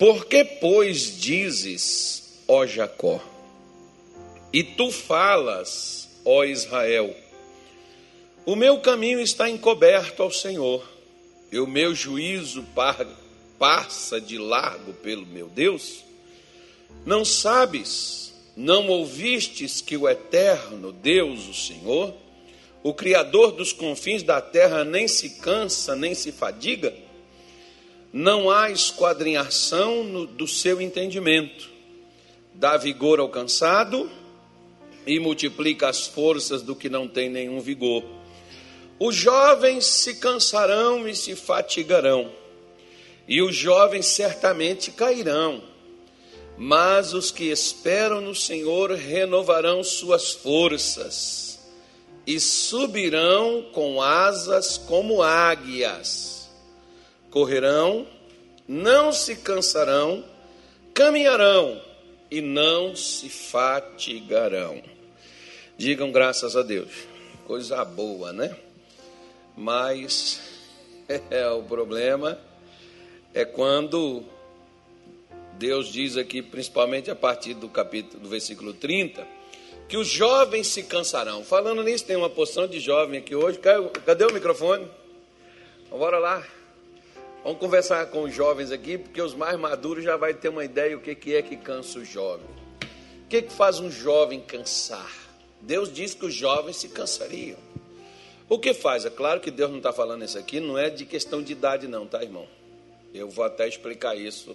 Por que, pois, dizes, ó Jacó, e tu falas, ó Israel, o meu caminho está encoberto ao Senhor, e o meu juízo passa de largo pelo meu Deus? Não sabes, não ouvistes que o eterno Deus, o Senhor, o Criador dos confins da terra, nem se cansa, nem se fadiga? Não há esquadrinhação no, do seu entendimento, dá vigor ao cansado e multiplica as forças do que não tem nenhum vigor. Os jovens se cansarão e se fatigarão, e os jovens certamente cairão, mas os que esperam no Senhor renovarão suas forças e subirão com asas como águias, correrão, não se cansarão, caminharão e não se fatigarão. Digam graças a Deus. Coisa boa, né? Mas é, o problema é quando Deus diz aqui, principalmente a partir do capítulo do versículo 30, que os jovens se cansarão. Falando nisso, tem uma porção de jovem aqui hoje. Cadê o microfone? Bora lá. Vamos conversar com os jovens aqui, porque os mais maduros já vai ter uma ideia o que é que cansa o jovem. O que, que faz um jovem cansar? Deus disse que os jovens se cansariam. O que faz? É claro que Deus não está falando isso aqui, não é de questão de idade, não, tá, irmão? Eu vou até explicar isso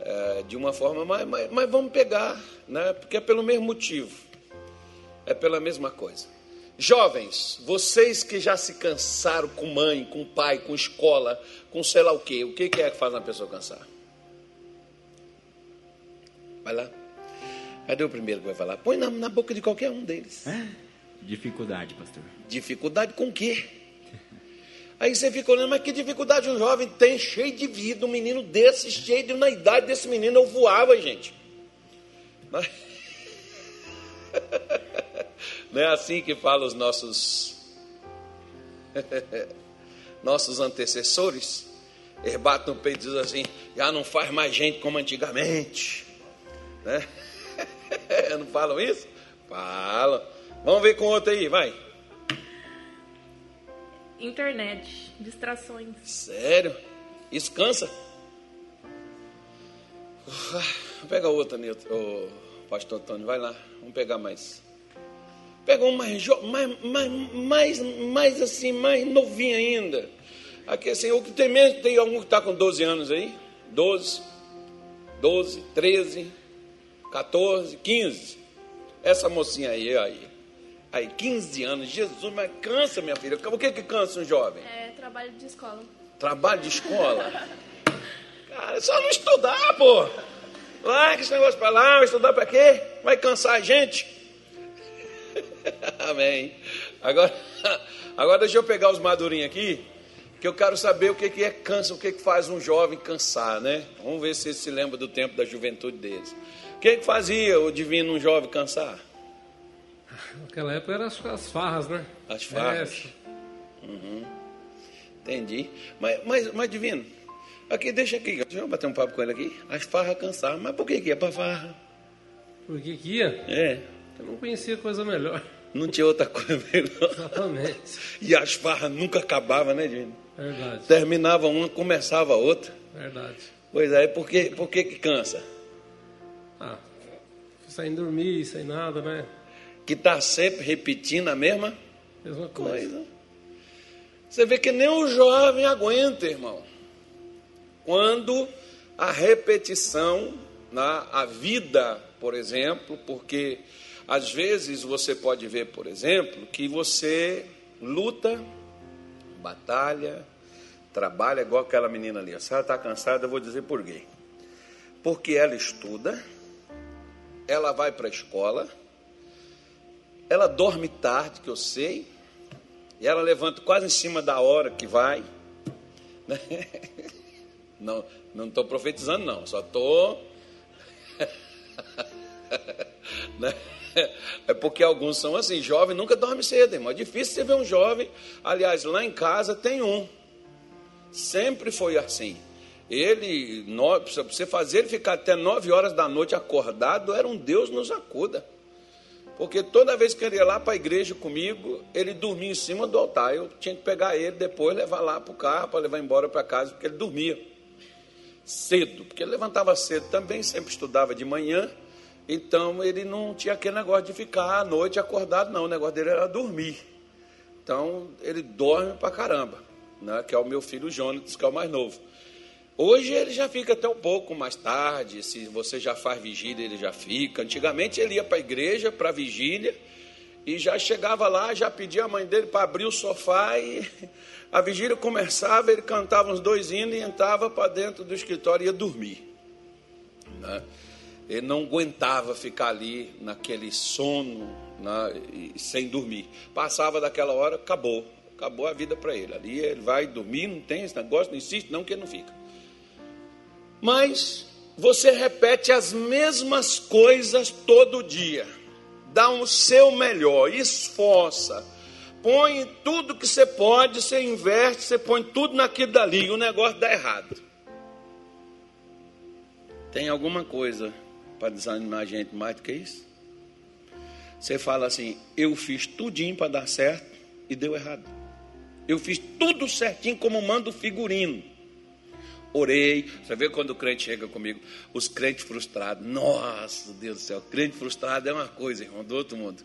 é, de uma forma, mas, mas, mas vamos pegar, né? Porque é pelo mesmo motivo, é pela mesma coisa. Jovens, vocês que já se cansaram com mãe, com pai, com escola, com sei lá o quê, o que é que faz uma pessoa cansar? Vai lá. Cadê o primeiro que vai falar? Põe na, na boca de qualquer um deles. É? Dificuldade, pastor. Dificuldade com o quê? Aí você fica olhando, mas que dificuldade um jovem tem, cheio de vida, um menino desse, cheio de. Na idade desse menino eu voava, gente. Mas... Não é assim que falam os nossos nossos antecessores? Eles batem no peito e dizem assim: já não faz mais gente como antigamente. Né? Não falam isso? Falam. Vamos ver com outro aí, vai. Internet, distrações. Sério? Isso cansa? Vamos pegar outra, o pastor Antônio, vai lá. Vamos pegar mais. Pega um mais, mais, mais, mais, mais assim, mais novinho ainda. Aqui assim, o que tem mesmo, tem algum que está com 12 anos aí? 12, 12, 13, 14, 15. Essa mocinha aí, aí. Aí, 15 anos, Jesus, mas cansa, minha filha. O que que cansa um jovem? É trabalho de escola. Trabalho de escola? Cara, é só não estudar, pô. Larga esse negócio pra lá, estudar pra quê? Vai cansar a gente? Amém. Agora, agora deixa eu pegar os madurinhos aqui, que eu quero saber o que, que é cansa, o que, que faz um jovem cansar, né? Vamos ver se ele se lembra do tempo da juventude deles. O que, que fazia o divino um jovem cansar? Naquela época eram as, as farras, né? As farras. Uhum. Entendi. Mas, mas, mas, divino, aqui, deixa aqui, deixa eu bater um papo com ele aqui. As farras cansavam, mas por que que ia para farra? Por que que ia? É. Eu não conhecia coisa melhor. Não tinha outra coisa melhor. Exatamente. E as farras nunca acabavam, né, Divino? Verdade. Terminava uma, começava a outra. Verdade. Pois é, por que, por que que cansa? Ah, sem dormir, sem nada, né? Que está sempre repetindo a mesma, mesma coisa. coisa. Você vê que nem o jovem aguenta, irmão. Quando a repetição na a vida, por exemplo, porque às vezes você pode ver, por exemplo, que você luta, batalha, trabalha igual aquela menina ali. Se ela está cansada, eu vou dizer por quê. Porque ela estuda, ela vai para a escola, ela dorme tarde, que eu sei, e ela levanta quase em cima da hora que vai. Né? Não não estou profetizando, não, só estou. né? É porque alguns são assim, jovem nunca dorme cedo, irmão. É difícil você ver um jovem. Aliás, lá em casa tem um. Sempre foi assim. Ele, pra você fazer ele ficar até nove horas da noite acordado, era um Deus nos acuda. Porque toda vez que ele ia lá para a igreja comigo, ele dormia em cima do altar. Eu tinha que pegar ele depois, levar lá para o carro, para levar embora para casa, porque ele dormia cedo. Porque ele levantava cedo também, sempre estudava de manhã. Então ele não tinha aquele negócio de ficar à noite acordado, não. O negócio dele era dormir. Então ele dorme pra caramba, né? que é o meu filho Jonas, que é o mais novo. Hoje ele já fica até um pouco mais tarde, se você já faz vigília, ele já fica. Antigamente ele ia para a igreja, para vigília, e já chegava lá, já pedia a mãe dele para abrir o sofá e a vigília começava, ele cantava uns dois hinos e entrava para dentro do escritório e ia dormir. né? Ele não aguentava ficar ali naquele sono né, sem dormir. Passava daquela hora, acabou. Acabou a vida para ele. Ali ele vai dormir, não tem esse negócio, não insiste, não que ele não fica. Mas você repete as mesmas coisas todo dia. Dá o seu melhor, esforça. Põe tudo que você pode, você investe, você põe tudo naquilo dali e o negócio dá errado. Tem alguma coisa para desanimar a gente mais do que isso? Você fala assim: eu fiz tudinho para dar certo e deu errado. Eu fiz tudo certinho como manda o figurino orei. Você vê quando o crente chega comigo, os crentes frustrados. Nossa, Deus do céu, crente frustrado é uma coisa, irmão, do outro mundo.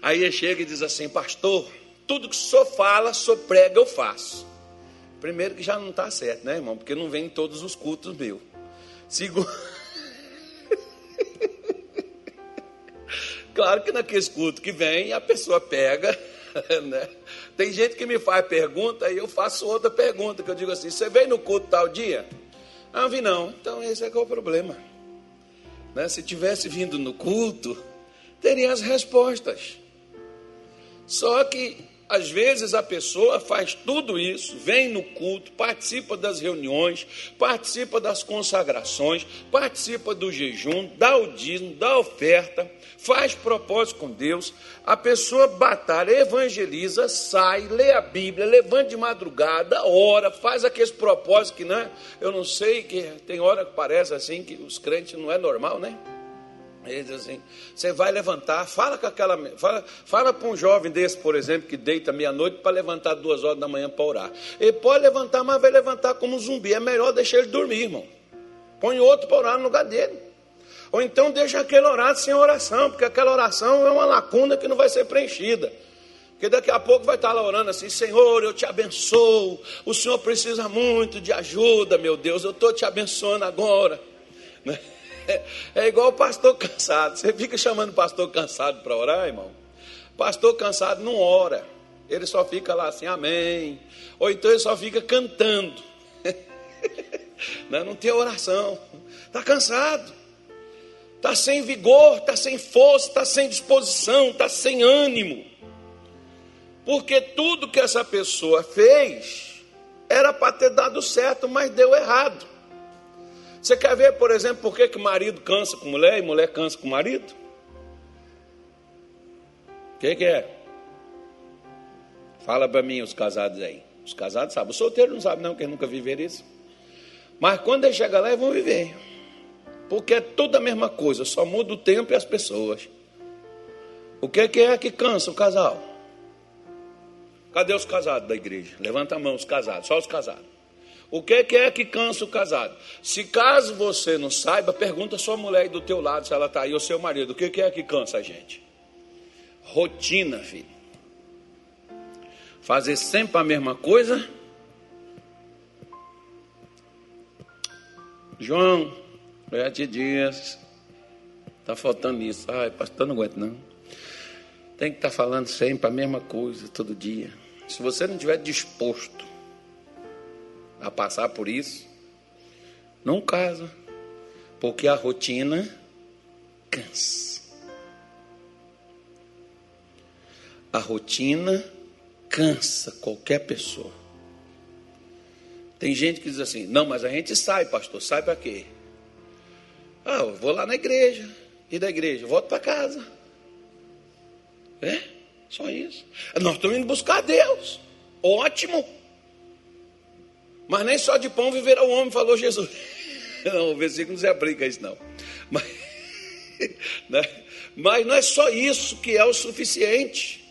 Aí ele chega e diz assim: Pastor, tudo que o senhor fala, o senhor prega, eu faço. Primeiro que já não está certo, né, irmão? Porque não vem em todos os cultos meu. Segundo. Claro que naqueles cultos que vem, a pessoa pega, né? Tem gente que me faz pergunta e eu faço outra pergunta, que eu digo assim, você veio no culto tal dia? Ah, vi não. Então esse é que é o problema. Né? Se tivesse vindo no culto, teria as respostas. Só que às vezes a pessoa faz tudo isso, vem no culto, participa das reuniões, participa das consagrações, participa do jejum, dá o dízimo, dá oferta, faz propósito com Deus, a pessoa batalha, evangeliza, sai, lê a Bíblia, levanta de madrugada, ora, faz aqueles propósitos que, né? Eu não sei, que tem hora que parece assim que os crentes não é normal, né? Ele diz assim: você vai levantar, fala com aquela. Fala, fala para um jovem desse, por exemplo, que deita meia-noite para levantar duas horas da manhã para orar. Ele pode levantar, mas vai levantar como um zumbi. É melhor deixar ele dormir, irmão. Põe outro para orar no lugar dele. Ou então deixa aquele orar sem oração, porque aquela oração é uma lacuna que não vai ser preenchida. Porque daqui a pouco vai estar lá orando assim: Senhor, eu te abençoo. O Senhor precisa muito de ajuda, meu Deus. Eu estou te abençoando agora. Né? É igual o pastor cansado. Você fica chamando pastor cansado para orar, irmão? Pastor cansado não ora. Ele só fica lá assim, amém. Ou então ele só fica cantando. Não, não tem oração. Está cansado. Está sem vigor, está sem força, está sem disposição, está sem ânimo. Porque tudo que essa pessoa fez era para ter dado certo, mas deu errado. Você quer ver, por exemplo, por que, que marido cansa com mulher e mulher cansa com marido? O que, que é? Fala para mim, os casados aí. Os casados sabem. O solteiro não sabe, não, que nunca viveram isso. Mas quando ele chega lá, eles vão viver. Porque é tudo a mesma coisa, só muda o tempo e as pessoas. O que, que é que cansa o casal? Cadê os casados da igreja? Levanta a mão, os casados, só os casados. O que, que é que cansa o casado? Se caso você não saiba, pergunta a sua mulher do teu lado, se ela está aí, ou seu marido. O que, que é que cansa a gente? Rotina, filho. Fazer sempre a mesma coisa. João, sete dias. Está faltando isso. Ai, pastor, não aguento não. Tem que estar tá falando sempre a mesma coisa, todo dia. Se você não estiver disposto a passar por isso, não casa. Porque a rotina cansa. A rotina cansa qualquer pessoa. Tem gente que diz assim: não, mas a gente sai, pastor, sai para quê? Ah, eu vou lá na igreja. E da igreja? Volto para casa. É? Só isso. Nós estamos indo buscar Deus. Ótimo. Mas nem só de pão viverá o homem, falou Jesus. Não, o versículo não se aplica a isso, não. Mas, né? Mas não é só isso que é o suficiente.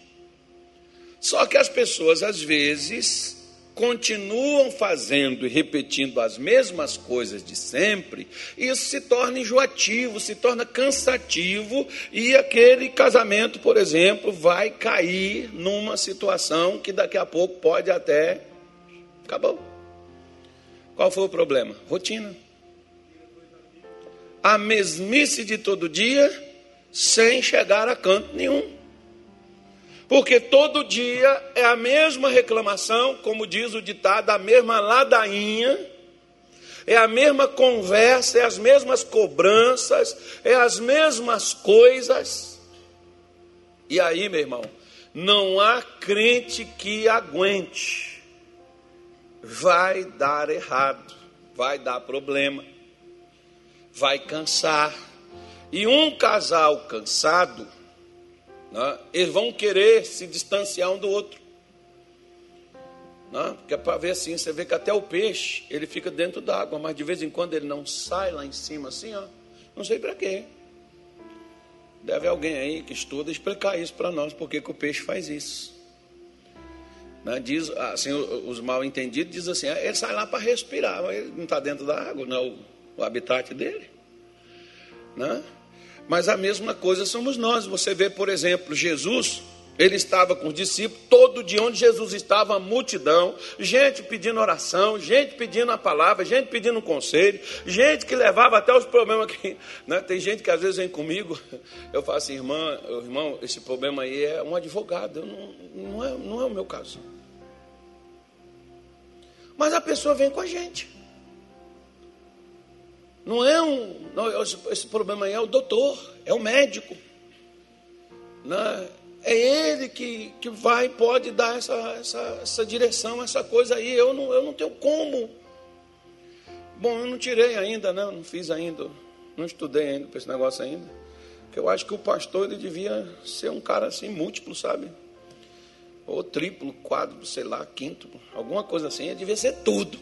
Só que as pessoas, às vezes, continuam fazendo e repetindo as mesmas coisas de sempre, isso se torna enjoativo, se torna cansativo, e aquele casamento, por exemplo, vai cair numa situação que daqui a pouco pode até. Acabou. Qual foi o problema? Rotina. A mesmice de todo dia, sem chegar a canto nenhum. Porque todo dia é a mesma reclamação, como diz o ditado, a mesma ladainha, é a mesma conversa, é as mesmas cobranças, é as mesmas coisas. E aí, meu irmão, não há crente que aguente vai dar errado, vai dar problema, vai cansar. E um casal cansado, né, eles vão querer se distanciar um do outro. Né, porque é para ver assim, você vê que até o peixe, ele fica dentro d'água, mas de vez em quando ele não sai lá em cima assim, ó. Não sei para quê. Deve alguém aí que estuda explicar isso para nós, porque que o peixe faz isso. Né? Diz, assim, os mal entendidos dizem assim, ah, ele sai lá para respirar, mas ele não está dentro da água, não é o, o habitat dele. Né? Mas a mesma coisa somos nós. Você vê, por exemplo, Jesus, ele estava com os discípulos, todo dia onde Jesus estava, a multidão, gente pedindo oração, gente pedindo a palavra, gente pedindo um conselho, gente que levava até os problemas que. Né? Tem gente que às vezes vem comigo, eu falo assim, irmã, irmão, esse problema aí é um advogado, não, não, é, não é o meu caso. Mas a pessoa vem com a gente. Não é um. Não, esse problema aí é o doutor, é o médico. Né? É ele que, que vai pode dar essa, essa, essa direção, essa coisa aí. Eu não, eu não tenho como. Bom, eu não tirei ainda, né? não fiz ainda, não estudei ainda para esse negócio ainda. Porque eu acho que o pastor ele devia ser um cara assim múltiplo, sabe? ou triplo, quádruplo, sei lá, quinto, alguma coisa assim, devia ser tudo.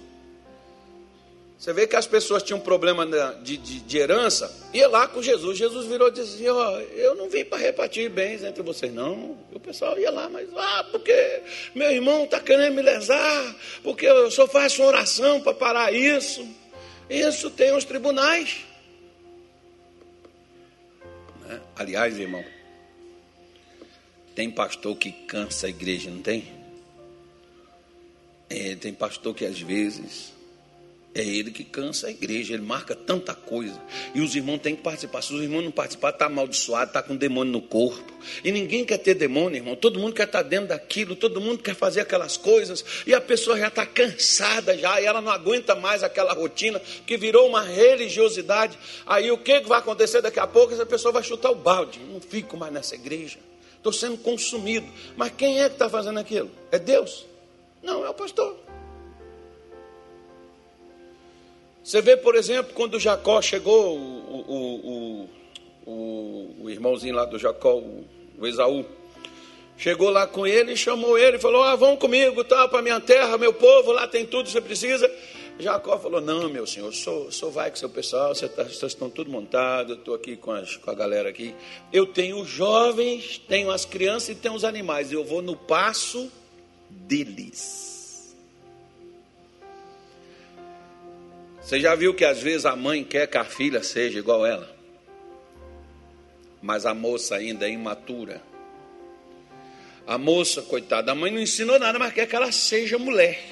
Você vê que as pessoas tinham problema de, de, de herança, ia lá com Jesus. Jesus virou e dizia: Ó, eu não vim para repartir bens entre vocês, não. E o pessoal ia lá, mas, ah, porque meu irmão está querendo me lesar, porque eu só faço oração para parar isso. Isso tem os tribunais. Né? Aliás, irmão, tem pastor que cansa a igreja, não tem? É, tem pastor que às vezes é ele que cansa a igreja, ele marca tanta coisa. E os irmãos têm que participar. Se os irmãos não participarem, está amaldiçoado, está com demônio no corpo. E ninguém quer ter demônio, irmão. Todo mundo quer estar tá dentro daquilo, todo mundo quer fazer aquelas coisas. E a pessoa já está cansada já, e ela não aguenta mais aquela rotina que virou uma religiosidade. Aí o que vai acontecer daqui a pouco? Essa pessoa vai chutar o balde. Não fico mais nessa igreja estou sendo consumido. Mas quem é que está fazendo aquilo? É Deus? Não, é o pastor. Você vê, por exemplo, quando Jacó chegou, o, o, o, o irmãozinho lá do Jacó, o, Esaú, chegou lá com ele chamou ele, falou: Ah, vão comigo, tá, para minha terra, meu povo, lá tem tudo que você precisa. Jacó falou: Não, meu senhor, sou, sou vai com seu pessoal, tá, vocês estão tudo montados, eu estou aqui com, as, com a galera aqui. Eu tenho os jovens, tenho as crianças e tenho os animais. Eu vou no passo deles. Você já viu que às vezes a mãe quer que a filha seja igual ela? Mas a moça ainda é imatura. A moça, coitada, a mãe não ensinou nada, mas quer que ela seja mulher.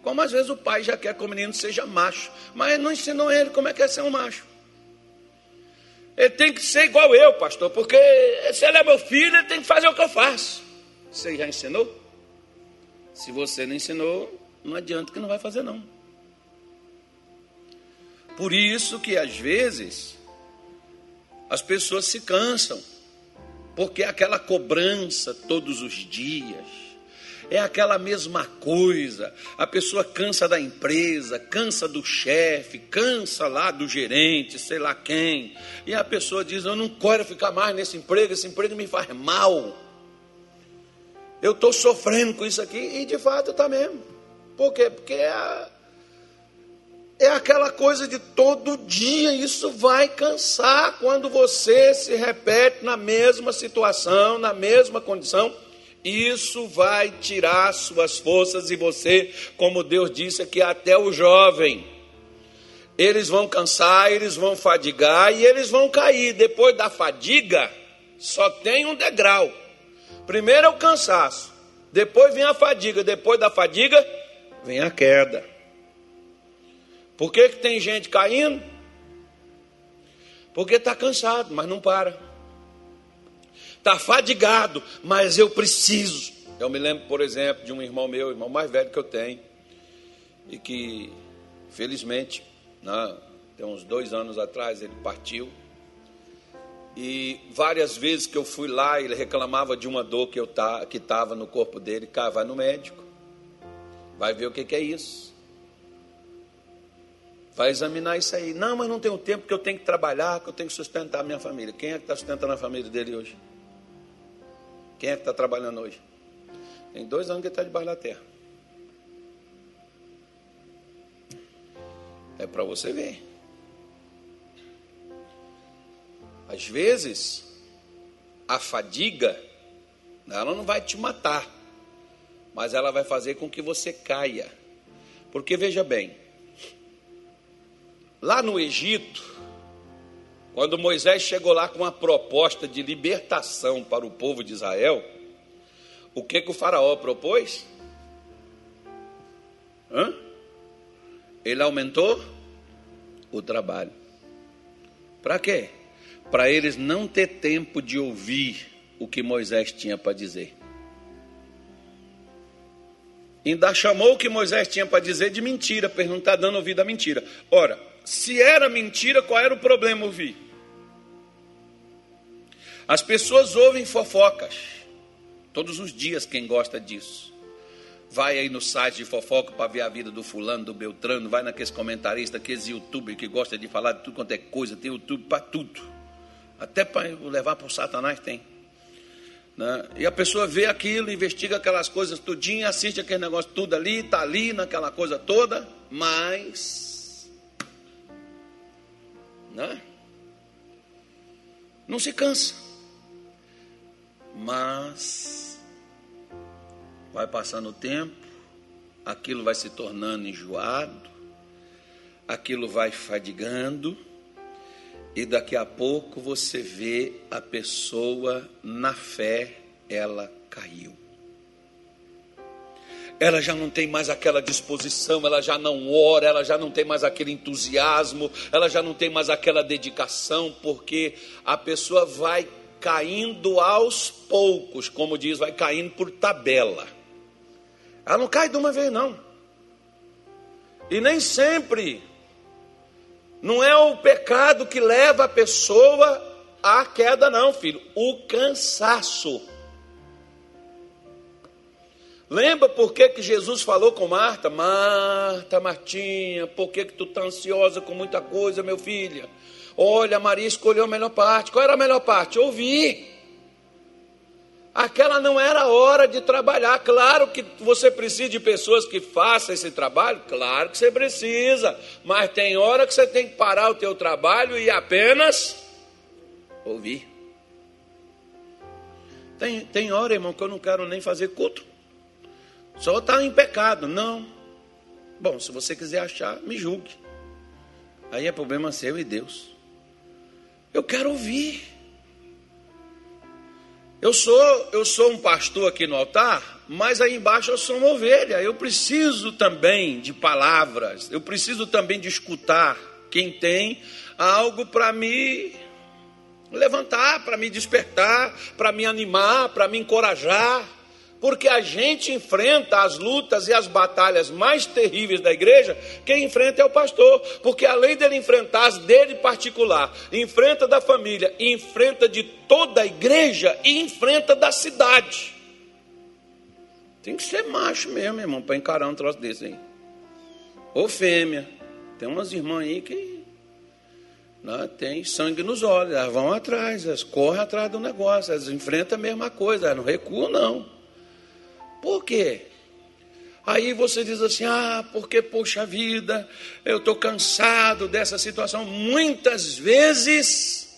Como às vezes o pai já quer que o menino seja macho, mas não ensinou ele como é que é ser um macho. Ele tem que ser igual eu, pastor, porque se ele é meu filho, ele tem que fazer o que eu faço. Você já ensinou? Se você não ensinou, não adianta que não vai fazer não. Por isso que às vezes as pessoas se cansam, porque é aquela cobrança todos os dias é aquela mesma coisa. A pessoa cansa da empresa, cansa do chefe, cansa lá do gerente, sei lá quem. E a pessoa diz: Eu não quero ficar mais nesse emprego, esse emprego me faz mal. Eu estou sofrendo com isso aqui, e de fato está mesmo. Por quê? Porque é a, é aquela coisa de todo dia, isso vai cansar quando você se repete na mesma situação, na mesma condição. Isso vai tirar suas forças e você, como Deus disse aqui, até o jovem. Eles vão cansar, eles vão fadigar e eles vão cair. Depois da fadiga, só tem um degrau. Primeiro é o cansaço, depois vem a fadiga, depois da fadiga vem a queda. Por que, que tem gente caindo? Porque está cansado, mas não para. Está fadigado, mas eu preciso. Eu me lembro, por exemplo, de um irmão meu, irmão mais velho que eu tenho, e que, felizmente, né, tem uns dois anos atrás, ele partiu. E várias vezes que eu fui lá, ele reclamava de uma dor que tá, que estava no corpo dele. Cara, vai no médico, vai ver o que, que é isso. Vai examinar isso aí. Não, mas não tenho tempo, que eu tenho que trabalhar, que eu tenho que sustentar a minha família. Quem é que está sustentando a família dele hoje? Quem é que está trabalhando hoje? Tem dois anos que ele está debaixo da terra. É para você ver. Às vezes, a fadiga, ela não vai te matar, mas ela vai fazer com que você caia. Porque veja bem, Lá no Egito, quando Moisés chegou lá com uma proposta de libertação para o povo de Israel, o que, que o faraó propôs? Hã? Ele aumentou o trabalho. Para quê? Para eles não ter tempo de ouvir o que Moisés tinha para dizer. Ainda chamou o que Moisés tinha para dizer de mentira, porque não está dando ouvido à mentira. Ora, se era mentira, qual era o problema ouvir? As pessoas ouvem fofocas. Todos os dias, quem gosta disso. Vai aí no site de fofoca para ver a vida do fulano, do Beltrano, vai naqueles comentaristas, aqueles youtubers que gostam de falar de tudo quanto é coisa, tem YouTube para tudo. Até para levar para o Satanás tem. Né? E a pessoa vê aquilo, investiga aquelas coisas tudinho, assiste aquele negócio tudo ali, está ali naquela coisa toda, mas né? Não se cansa. Mas vai passando o tempo, aquilo vai se tornando enjoado, aquilo vai fadigando, e daqui a pouco você vê a pessoa na fé, ela caiu ela já não tem mais aquela disposição, ela já não ora, ela já não tem mais aquele entusiasmo, ela já não tem mais aquela dedicação, porque a pessoa vai caindo aos poucos, como diz, vai caindo por tabela. Ela não cai de uma vez, não. E nem sempre. Não é o pecado que leva a pessoa à queda, não, filho. O cansaço. Lembra por que, que Jesus falou com Marta? Marta, Martinha, por que, que tu está ansiosa com muita coisa, meu filho? Olha, Maria escolheu a melhor parte. Qual era a melhor parte? Ouvir. Aquela não era a hora de trabalhar. Claro que você precisa de pessoas que façam esse trabalho. Claro que você precisa. Mas tem hora que você tem que parar o teu trabalho e apenas ouvir. Tem, tem hora, irmão, que eu não quero nem fazer culto. Só está em pecado. Não. Bom, se você quiser achar, me julgue. Aí é problema seu e Deus. Eu quero ouvir. Eu sou, eu sou um pastor aqui no altar, mas aí embaixo eu sou uma ovelha. Eu preciso também de palavras. Eu preciso também de escutar quem tem algo para me levantar, para me despertar, para me animar, para me encorajar porque a gente enfrenta as lutas e as batalhas mais terríveis da igreja, quem enfrenta é o pastor, porque além dele enfrentar as dele particular, enfrenta da família, enfrenta de toda a igreja e enfrenta da cidade. Tem que ser macho mesmo, irmão, para encarar um troço desse aí. Ou fêmea. Tem umas irmãs aí que né, tem sangue nos olhos, elas vão atrás, elas correm atrás do negócio, elas enfrentam a mesma coisa, elas não recuam, não. Por quê? Aí você diz assim: ah, porque, poxa vida, eu estou cansado dessa situação. Muitas vezes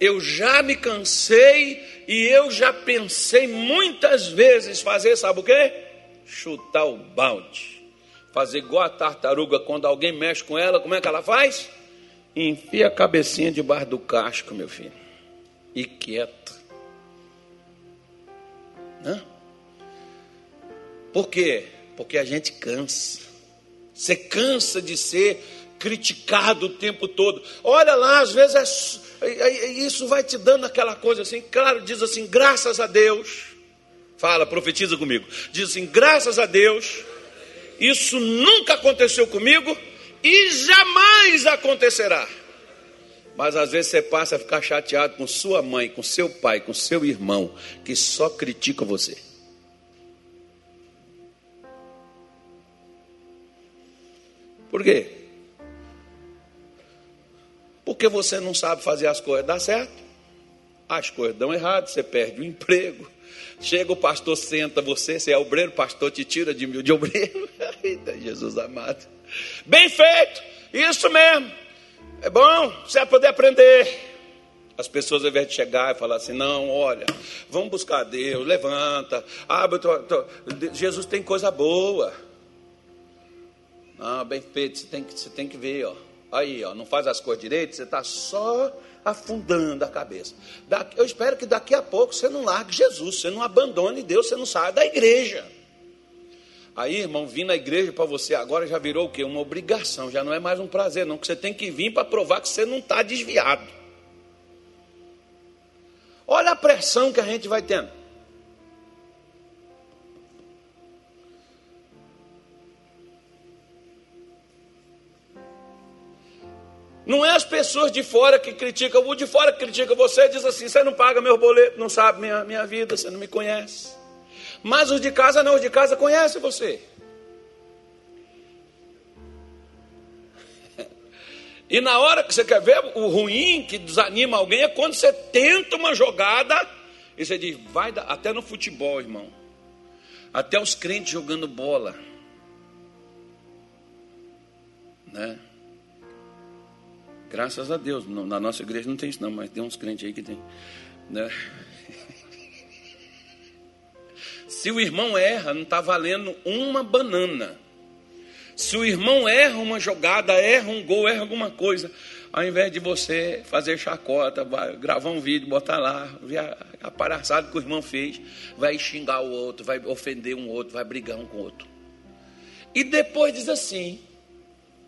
eu já me cansei e eu já pensei muitas vezes fazer, sabe o quê? Chutar o balde. Fazer igual a tartaruga, quando alguém mexe com ela, como é que ela faz? Enfia a cabecinha debaixo do casco, meu filho. E quieto. Hã? Por quê? Porque a gente cansa. Você cansa de ser criticado o tempo todo. Olha lá, às vezes é, é, é, isso vai te dando aquela coisa assim. Claro, diz assim, graças a Deus. Fala, profetiza comigo. Diz assim, graças a Deus. Isso nunca aconteceu comigo e jamais acontecerá. Mas às vezes você passa a ficar chateado com sua mãe, com seu pai, com seu irmão, que só critica você. Por quê? Porque você não sabe fazer as coisas dar certo. As coisas dão errado, você perde o emprego. Chega o pastor, senta você, você é obreiro, o pastor te tira de mil de obreiro. Eita, Jesus amado. Bem feito, isso mesmo. É bom, você vai poder aprender. As pessoas, ao invés de chegar e falar assim, não, olha, vamos buscar Deus, levanta, abre, tô, Jesus tem coisa boa. Ah, bem feito, você tem que, você tem que ver, ó. Aí, ó, não faz as coisas direito, você está só afundando a cabeça. eu espero que daqui a pouco você não largue Jesus, você não abandone Deus, você não saia da igreja. Aí, irmão, vir na igreja para você agora já virou o quê? Uma obrigação, já não é mais um prazer, não, que você tem que vir para provar que você não está desviado. Olha a pressão que a gente vai tendo. Não é as pessoas de fora que criticam, o de fora critica você diz assim: você não paga meu boleto, não sabe minha, minha vida, você não me conhece. Mas os de casa não, os de casa conhecem você. E na hora que você quer ver o ruim que desanima alguém é quando você tenta uma jogada e você diz, vai dar, até no futebol, irmão. Até os crentes jogando bola. Né? Graças a Deus. Na nossa igreja não tem isso, não, mas tem uns crentes aí que tem. Né? Se o irmão erra, não está valendo uma banana. Se o irmão erra uma jogada, erra um gol, erra alguma coisa, ao invés de você fazer chacota, gravar um vídeo, botar lá, ver a palhaçada que o irmão fez, vai xingar o outro, vai ofender um outro, vai brigar um com o outro. E depois diz assim: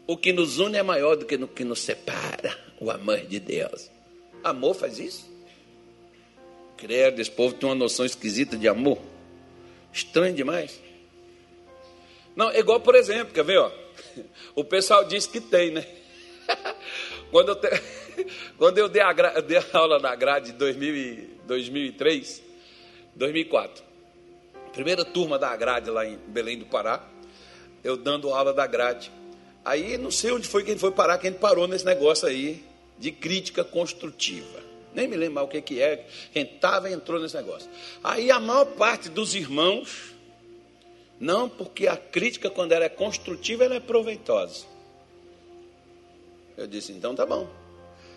o que nos une é maior do que o que nos separa, o amor de Deus. Amor faz isso? Credo, esse povo tem uma noção esquisita de amor. Estranho demais. Não, é igual, por exemplo, quer ver, ó? O pessoal diz que tem, né? Quando eu, te... Quando eu dei, a gra... dei a aula na grade de 2003, 2004, primeira turma da grade lá em Belém do Pará, eu dando aula da grade. Aí não sei onde foi que ele foi parar, que ele parou nesse negócio aí de crítica construtiva. Nem me lembro mais o que, que é. Quem estava entrou nesse negócio. Aí a maior parte dos irmãos, não, porque a crítica, quando ela é construtiva, ela é proveitosa. Eu disse, então tá bom.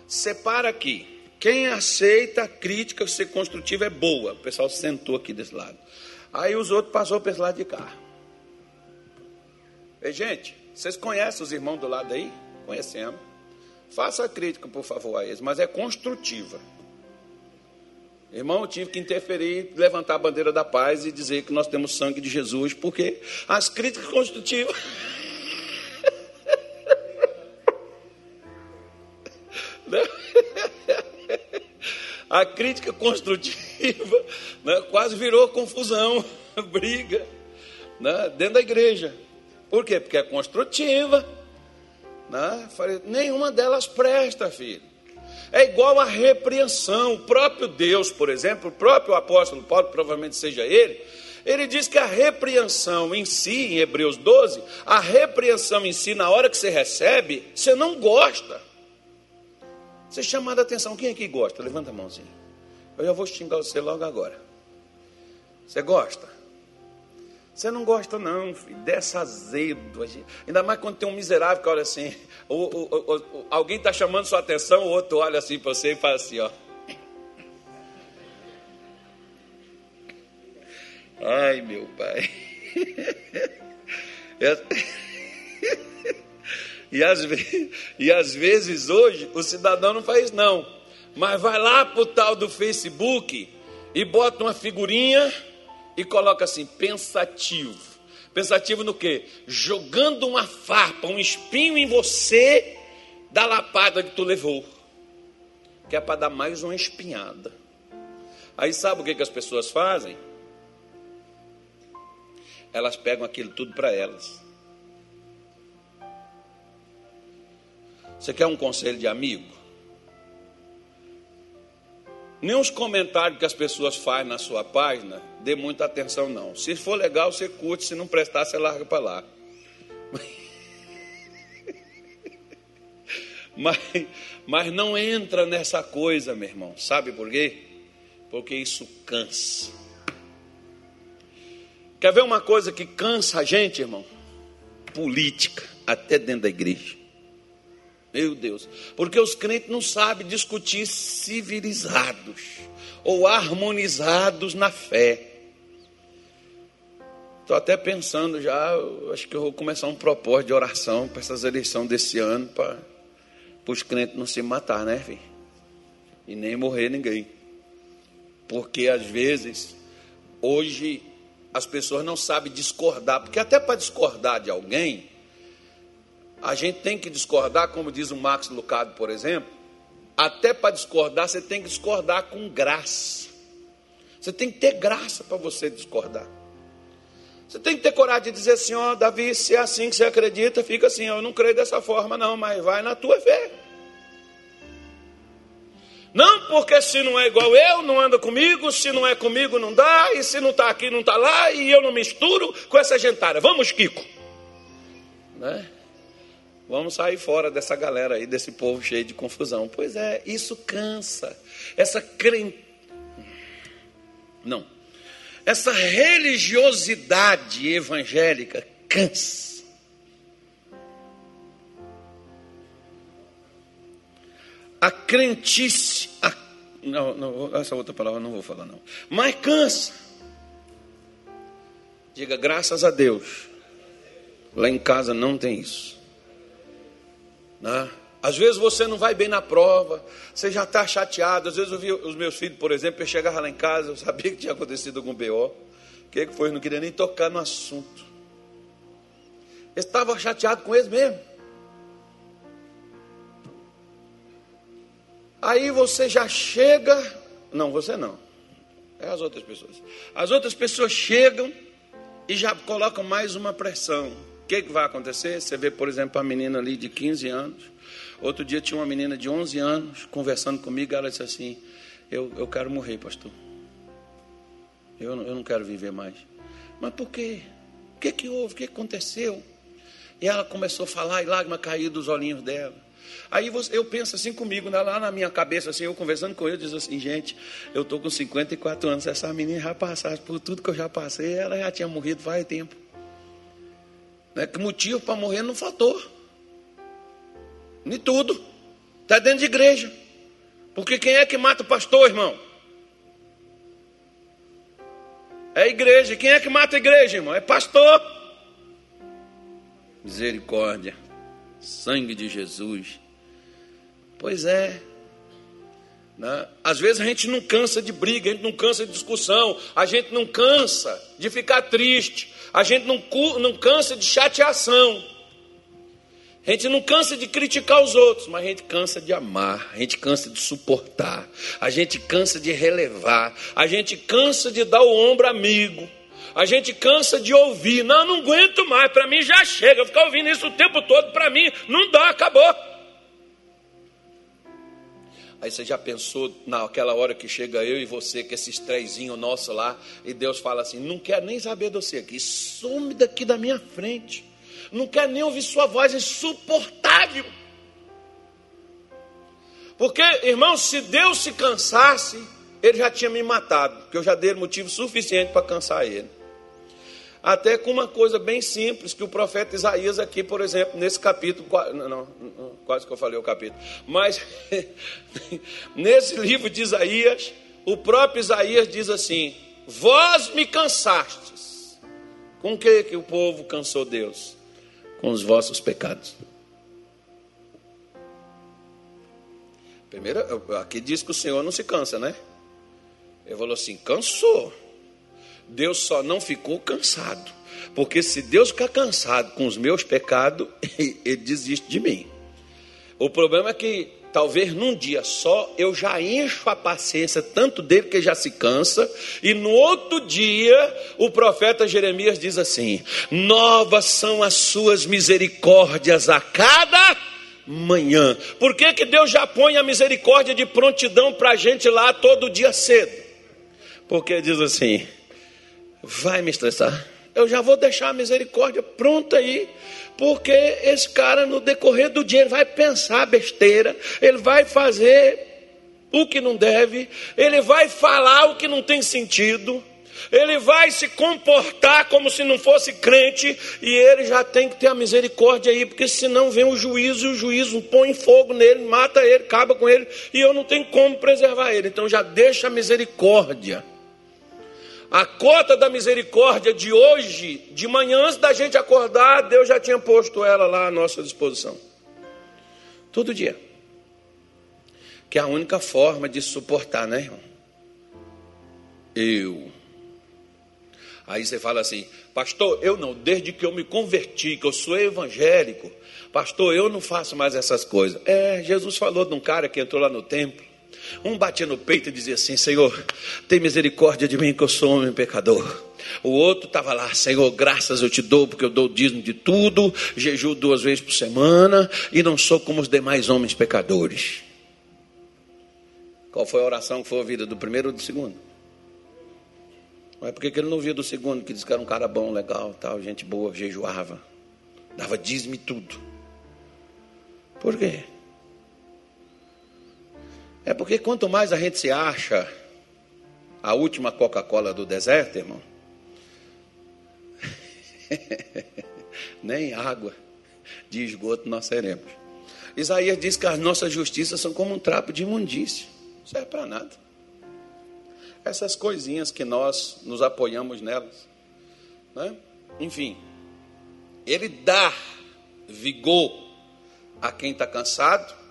Separa aqui. Quem aceita a crítica ser construtiva é boa. O pessoal sentou aqui desse lado. Aí os outros passou para esse lado de cá. E, gente, vocês conhecem os irmãos do lado aí? Conhecemos. Faça a crítica, por favor, a eles, mas é construtiva. Irmão, eu tive que interferir, levantar a bandeira da paz e dizer que nós temos sangue de Jesus, porque as críticas construtivas. A crítica construtiva né, quase virou confusão, briga né, dentro da igreja. Por quê? Porque é construtiva. Né? Falei, nenhuma delas presta, filho. É igual a repreensão. O próprio Deus, por exemplo, o próprio apóstolo Paulo, provavelmente seja ele, ele diz que a repreensão em si, em Hebreus 12, a repreensão em si, na hora que você recebe, você não gosta. Você chamando a atenção, quem aqui gosta? Levanta a mãozinha. Eu já vou xingar você logo agora. Você gosta? Você não gosta, não, filho, dessa azedo. Ainda mais quando tem um miserável que olha assim. Ou, ou, ou, alguém está chamando sua atenção, o outro olha assim para você e fala assim: ó. Ai, meu pai. E às, vezes, e às vezes hoje o cidadão não faz não. Mas vai lá pro tal do Facebook e bota uma figurinha e coloca assim, pensativo. Pensativo no quê? Jogando uma farpa, um espinho em você da lapada que tu levou. Que é para dar mais uma espinhada. Aí sabe o que, que as pessoas fazem? Elas pegam aquilo tudo para elas. Você quer um conselho de amigo? Nem os comentários que as pessoas fazem na sua página, dê muita atenção não. Se for legal, você curte, se não prestar, você larga para lá. Mas, mas não entra nessa coisa, meu irmão. Sabe por quê? Porque isso cansa. Quer ver uma coisa que cansa a gente, irmão? Política, até dentro da igreja. Meu Deus. Porque os crentes não sabem discutir civilizados ou harmonizados na fé. Estou até pensando já, acho que eu vou começar um propósito de oração para essas eleições desse ano, para os crentes não se matar, né, filho? E nem morrer ninguém. Porque às vezes, hoje, as pessoas não sabem discordar, porque até para discordar de alguém, a gente tem que discordar, como diz o Max Lucado, por exemplo, até para discordar, você tem que discordar com graça. Você tem que ter graça para você discordar. Você tem que ter coragem de dizer assim, ó, oh, Davi, se é assim que você acredita, fica assim, eu não creio dessa forma não, mas vai na tua fé. Não porque se não é igual eu, não anda comigo, se não é comigo não dá, e se não está aqui não está lá, e eu não misturo com essa gentalha. Vamos, Kiko. Né? Vamos sair fora dessa galera aí, desse povo cheio de confusão. Pois é, isso cansa. Essa cren... Não. Essa religiosidade evangélica cansa. A crentice, a... Não, não, essa outra palavra não vou falar não. Mas cansa. Diga graças a Deus. Lá em casa não tem isso. Né? Às vezes você não vai bem na prova, você já está chateado. Às vezes eu vi os meus filhos, por exemplo, eu chegava lá em casa, eu sabia que tinha acontecido algum BO. O que, foi? Eu não queria nem tocar no assunto. Eu estava chateado com eles mesmo. Aí você já chega. Não, você não. É as outras pessoas. As outras pessoas chegam e já colocam mais uma pressão que, que vai acontecer? Você vê, por exemplo, a menina ali de 15 anos. Outro dia tinha uma menina de 11 anos conversando comigo. Ela disse assim: Eu, eu quero morrer, pastor. Eu, eu não quero viver mais. Mas por quê? O que, que houve? O que aconteceu? E ela começou a falar e lágrima caiu dos olhinhos dela. Aí eu penso assim comigo, né? lá na minha cabeça, assim, eu conversando com ele, diz assim, gente, eu estou com 54 anos, essa menina já passasse por tudo que eu já passei, ela já tinha morrido faz tempo. Né? Que motivo para morrer não faltou. Nem tudo. Está dentro de igreja. Porque quem é que mata o pastor, irmão? É a igreja. Quem é que mata a igreja, irmão? É pastor. Misericórdia. Sangue de Jesus. Pois é. Né? Às vezes a gente não cansa de briga, a gente não cansa de discussão, a gente não cansa de ficar triste, a gente não, não cansa de chateação. A gente não cansa de criticar os outros, mas a gente cansa de amar, a gente cansa de suportar, a gente cansa de relevar, a gente cansa de dar o ombro amigo, a gente cansa de ouvir. Não, não aguento mais, para mim já chega, ficar ouvindo isso o tempo todo, para mim não dá, acabou. Aí você já pensou naquela hora que chega eu e você, que esse estrezinho nosso lá, e Deus fala assim: não quero nem saber de você aqui, some daqui da minha frente, não quero nem ouvir sua voz, é insuportável. Porque, irmão, se Deus se cansasse, ele já tinha me matado, porque eu já dei motivo suficiente para cansar ele. Até com uma coisa bem simples que o profeta Isaías aqui, por exemplo, nesse capítulo, não, não, quase que eu falei o capítulo, mas nesse livro de Isaías, o próprio Isaías diz assim: Vós me cansastes. Com que que o povo cansou Deus? Com os vossos pecados. Primeiro, aqui diz que o Senhor não se cansa, né? Ele falou assim: cansou. Deus só não ficou cansado. Porque se Deus ficar cansado com os meus pecados, ele desiste de mim. O problema é que talvez num dia só eu já encho a paciência tanto dele que já se cansa, e no outro dia o profeta Jeremias diz assim: Novas são as suas misericórdias a cada manhã. Por que, que Deus já põe a misericórdia de prontidão para a gente lá todo dia cedo? Porque diz assim: vai me estressar. Eu já vou deixar a misericórdia pronta aí, porque esse cara no decorrer do dia ele vai pensar besteira, ele vai fazer o que não deve, ele vai falar o que não tem sentido, ele vai se comportar como se não fosse crente, e ele já tem que ter a misericórdia aí, porque senão vem o juízo, e o juízo põe fogo nele, mata ele, acaba com ele, e eu não tenho como preservar ele. Então já deixa a misericórdia. A cota da misericórdia de hoje, de manhã antes da gente acordar, Deus já tinha posto ela lá à nossa disposição. Todo dia. Que é a única forma de suportar, né, irmão? Eu. Aí você fala assim, pastor, eu não, desde que eu me converti, que eu sou evangélico, pastor, eu não faço mais essas coisas. É, Jesus falou de um cara que entrou lá no templo um batia no peito e dizia assim: Senhor, tem misericórdia de mim, que eu sou homem pecador. O outro estava lá, Senhor, graças eu te dou, porque eu dou o dízimo de tudo, jejuo duas vezes por semana e não sou como os demais homens pecadores. Qual foi a oração que foi ouvida, do primeiro ou do segundo? Mas por que ele não via do segundo, que disse que era um cara bom, legal, tal, gente boa, jejuava, dava dízimo e tudo? Por quê? É porque quanto mais a gente se acha a última Coca-Cola do deserto, irmão, nem água de esgoto nós seremos. Isaías diz que as nossas justiças são como um trapo de imundícia, não serve para nada. Essas coisinhas que nós nos apoiamos nelas, né? enfim, ele dá vigor a quem está cansado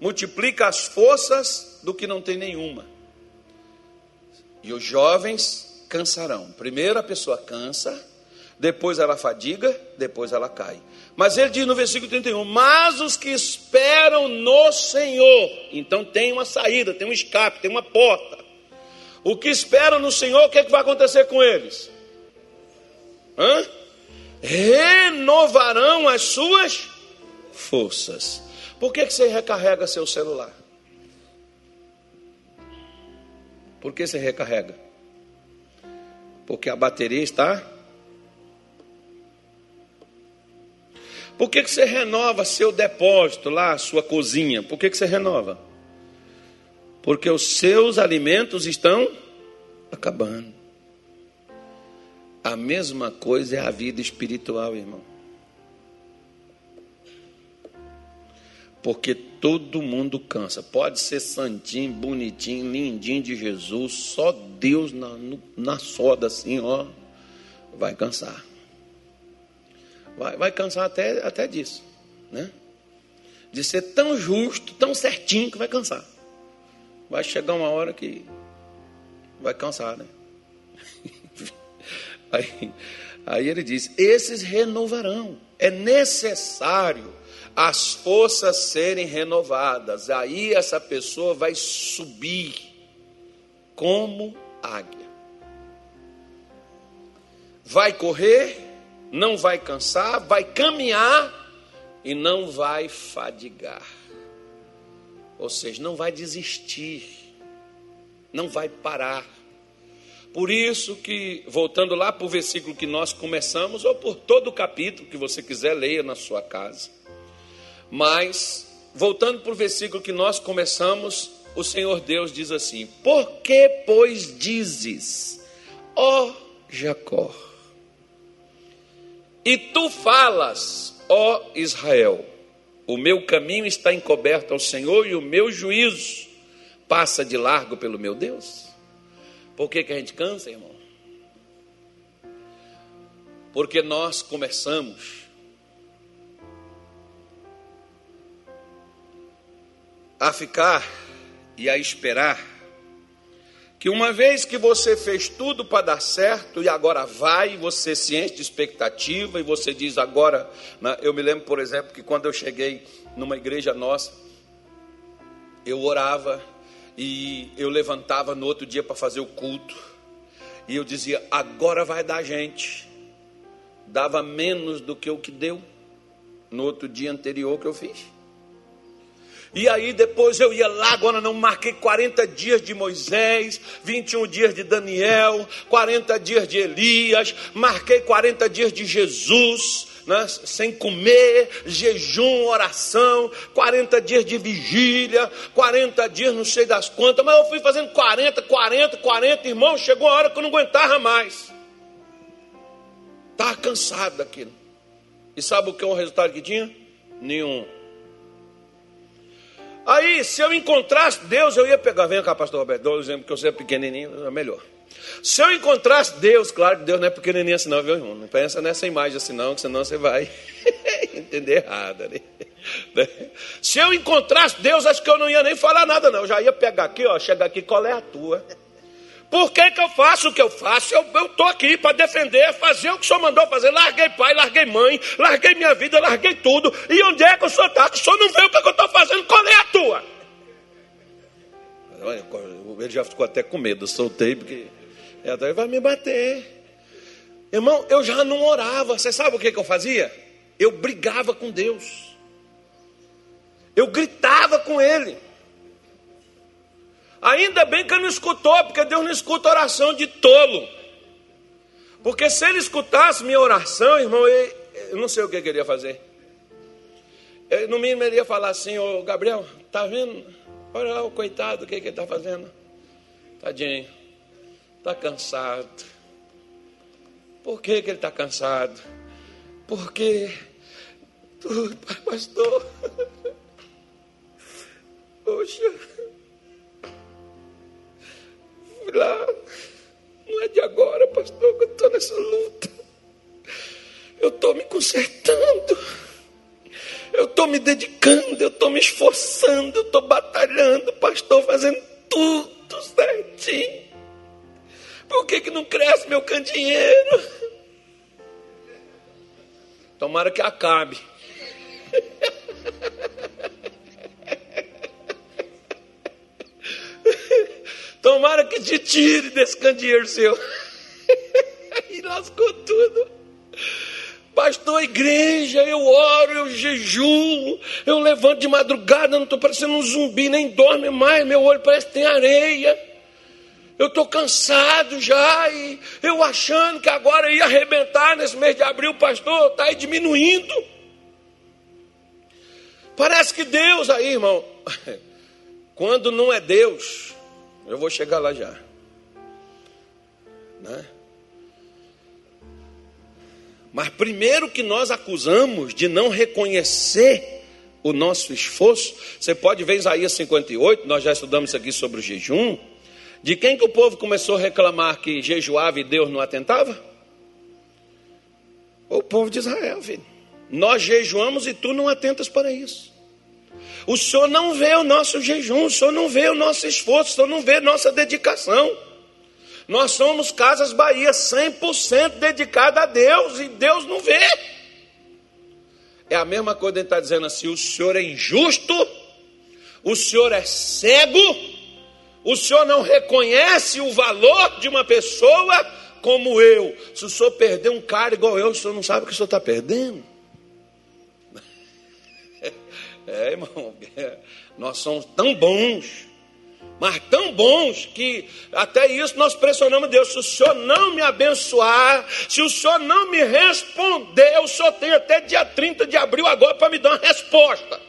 multiplica as forças do que não tem nenhuma. E os jovens cansarão. Primeiro a pessoa cansa, depois ela fadiga, depois ela cai. Mas ele diz no versículo 31: Mas os que esperam no Senhor, então tem uma saída, tem um escape, tem uma porta. O que esperam no Senhor, o que, é que vai acontecer com eles? Hã? Renovarão as suas forças. Por que, que você recarrega seu celular? Por que você recarrega? Porque a bateria está. Por que, que você renova seu depósito lá, sua cozinha? Por que, que você renova? Porque os seus alimentos estão acabando. A mesma coisa é a vida espiritual, irmão. Porque todo mundo cansa. Pode ser santinho, bonitinho, lindinho de Jesus, só Deus na, na soda assim, ó, vai cansar. Vai, vai cansar até, até disso, né? De ser tão justo, tão certinho que vai cansar. Vai chegar uma hora que vai cansar, né? Aí, aí ele diz: esses renovarão. É necessário as forças serem renovadas. Aí essa pessoa vai subir como águia. Vai correr, não vai cansar, vai caminhar e não vai fadigar. Ou seja, não vai desistir, não vai parar. Por isso que, voltando lá para o versículo que nós começamos, ou por todo o capítulo que você quiser, leia na sua casa. Mas, voltando para o versículo que nós começamos, o Senhor Deus diz assim: Por que, pois, dizes, ó Jacó? E tu falas, ó Israel, o meu caminho está encoberto ao Senhor e o meu juízo passa de largo pelo meu Deus. Por que, que a gente cansa, irmão? Porque nós começamos a ficar e a esperar que uma vez que você fez tudo para dar certo e agora vai, você se enche de expectativa e você diz agora, eu me lembro, por exemplo, que quando eu cheguei numa igreja nossa, eu orava e eu levantava no outro dia para fazer o culto e eu dizia, agora vai dar gente. Dava menos do que o que deu no outro dia anterior que eu fiz. E aí depois eu ia lá, agora não marquei 40 dias de Moisés, 21 dias de Daniel, 40 dias de Elias, marquei 40 dias de Jesus, né, sem comer, jejum, oração, 40 dias de vigília, 40 dias não sei das quantas, mas eu fui fazendo 40, 40, 40, irmão, chegou a hora que eu não aguentava mais. Estava cansado daquilo. E sabe o que é o resultado que tinha? Nenhum. Aí, se eu encontrasse Deus, eu ia pegar. Vem cá, pastor Roberto, dou um exemplo que eu sei pequenininho, é melhor. Se eu encontrasse Deus, claro que Deus não é pequenininho assim, não, viu, irmão? Não pensa nessa imagem assim, não, que senão você vai entender errado. Né? Se eu encontrasse Deus, acho que eu não ia nem falar nada, não. Eu já ia pegar aqui, ó, chegar aqui, qual é a tua? Por que, que eu faço o que eu faço? Eu estou aqui para defender, fazer o que o senhor mandou fazer. Larguei pai, larguei mãe, larguei minha vida, larguei tudo. E onde é que o senhor está? O senhor não vê o que, que eu estou fazendo? Qual é a tua? Ele já ficou até com medo, soltei, porque ele vai me bater. Irmão, eu já não orava. Você sabe o que, que eu fazia? Eu brigava com Deus. Eu gritava com Ele. Ainda bem que ele não escutou, porque Deus não escuta oração de tolo. Porque se ele escutasse minha oração, irmão, eu, eu não sei o que ele ia fazer. Eu, no mínimo ele ia falar assim, ô Gabriel, tá vendo? Olha lá o coitado, o que, que ele está fazendo? Tadinho, está cansado. Por que, que ele está cansado? Porque tudo, pastor. Poxa fui lá. Não é de agora, pastor, que eu estou nessa luta. Eu estou me consertando. Eu estou me dedicando, eu estou me esforçando, eu estou batalhando, pastor, fazendo tudo certinho. Por que, que não cresce meu candeeiro? Tomara que acabe. Tomara que te tire desse candeeiro seu. e lascou tudo. Pastor, igreja, eu oro, eu jejuo, eu levanto de madrugada, não estou parecendo um zumbi, nem dorme mais, meu olho parece que tem areia. Eu estou cansado já, e eu achando que agora ia arrebentar nesse mês de abril, pastor, está aí diminuindo. Parece que Deus aí, irmão, quando não é Deus, eu vou chegar lá já. Né? Mas primeiro que nós acusamos de não reconhecer o nosso esforço, você pode ver Isaías 58, nós já estudamos aqui sobre o jejum. De quem que o povo começou a reclamar que jejuava e Deus não atentava? O povo de Israel, filho. Nós jejuamos e tu não atentas para isso. O Senhor não vê o nosso jejum, o Senhor não vê o nosso esforço, o Senhor não vê nossa dedicação. Nós somos Casas Bahia 100% dedicada a Deus e Deus não vê. É a mesma coisa ele está dizendo assim: o Senhor é injusto, o Senhor é cego, o Senhor não reconhece o valor de uma pessoa como eu. Se o Senhor perder um cara igual eu, o Senhor não sabe o que o Senhor está perdendo. É, irmão, nós somos tão bons, mas tão bons que até isso nós pressionamos Deus. Se o Senhor não me abençoar, se o Senhor não me responder, o Senhor tem até dia 30 de abril agora para me dar uma resposta.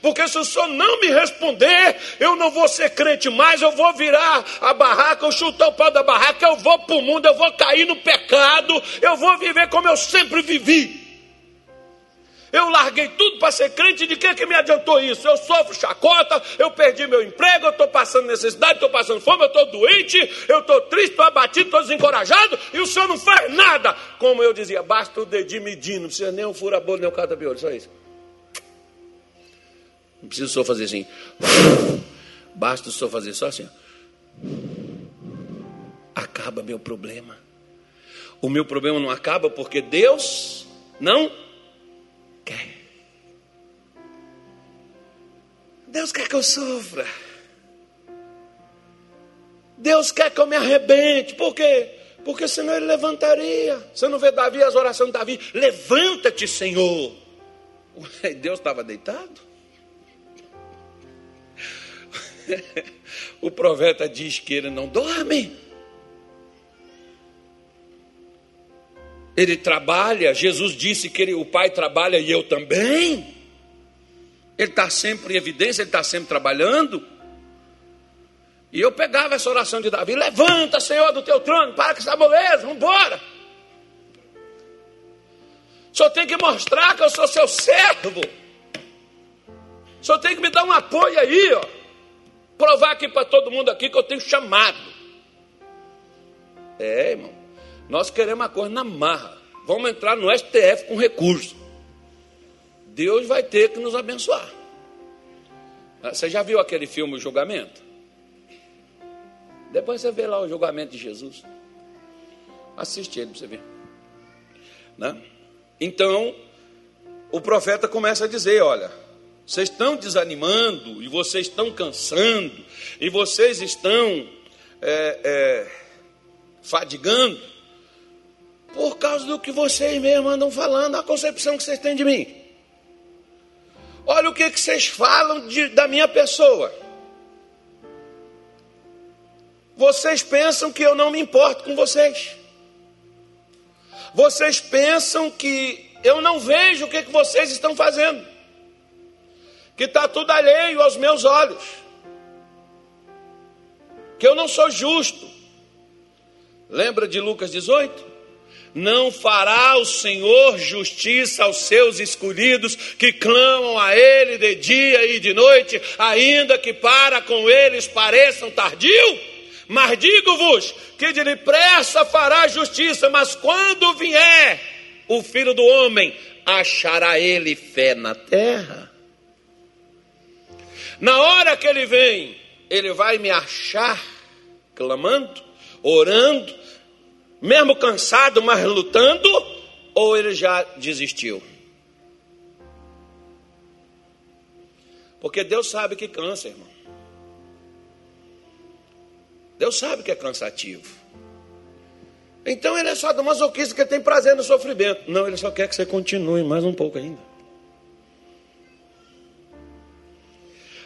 Porque se o senhor não me responder, eu não vou ser crente mais, eu vou virar a barraca, eu chutar o pau da barraca, eu vou para o mundo, eu vou cair no pecado, eu vou viver como eu sempre vivi. Eu larguei tudo para ser crente, de que, que me adiantou isso? Eu sofro chacota, eu perdi meu emprego, eu estou passando necessidade, estou passando fome, eu estou doente, eu estou triste, estou abatido, estou desencorajado, e o senhor não faz nada. Como eu dizia, basta o dedinho medindo, não precisa nem um fura-bolo, nem um cata-biolho, só isso. Não precisa só fazer assim. Basta só fazer só assim. Acaba meu problema. O meu problema não acaba porque Deus não Deus quer que eu sofra. Deus quer que eu me arrebente. Por quê? Porque senão ele levantaria. Você não vê Davi, as orações de Davi? Levanta-te, Senhor. Deus estava deitado? o profeta diz que ele não dorme. Ele trabalha, Jesus disse que ele, o Pai trabalha e eu também. Ele está sempre em evidência, ele está sempre trabalhando. E eu pegava essa oração de Davi: Levanta, Senhor, do teu trono, para com essa moleza, vamos embora. Só tem que mostrar que eu sou seu servo. Só tem que me dar um apoio aí, ó provar aqui para todo mundo aqui que eu tenho chamado. É, irmão. Nós queremos uma coisa na marra. Vamos entrar no STF com recurso. Deus vai ter que nos abençoar. Ah, você já viu aquele filme O Julgamento? Depois você vê lá o julgamento de Jesus. Assiste ele para você ver. Né? Então, o profeta começa a dizer: olha, vocês estão desanimando, e vocês estão cansando, e vocês estão é, é, fadigando, por causa do que vocês mesmos andam falando, a concepção que vocês têm de mim. Olha o que, que vocês falam de, da minha pessoa. Vocês pensam que eu não me importo com vocês. Vocês pensam que eu não vejo o que, que vocês estão fazendo que está tudo alheio aos meus olhos, que eu não sou justo. Lembra de Lucas 18? Não fará o Senhor justiça aos seus escolhidos que clamam a Ele de dia e de noite, ainda que para com eles pareçam tardio? Mas digo-vos que de depressa fará justiça, mas quando vier o filho do homem, achará ele fé na terra? Na hora que ele vem, ele vai me achar clamando, orando, mesmo cansado, mas lutando, ou ele já desistiu? Porque Deus sabe que cansa, irmão. Deus sabe que é cansativo. Então ele é só do masoquista que tem prazer no sofrimento. Não, ele só quer que você continue mais um pouco ainda.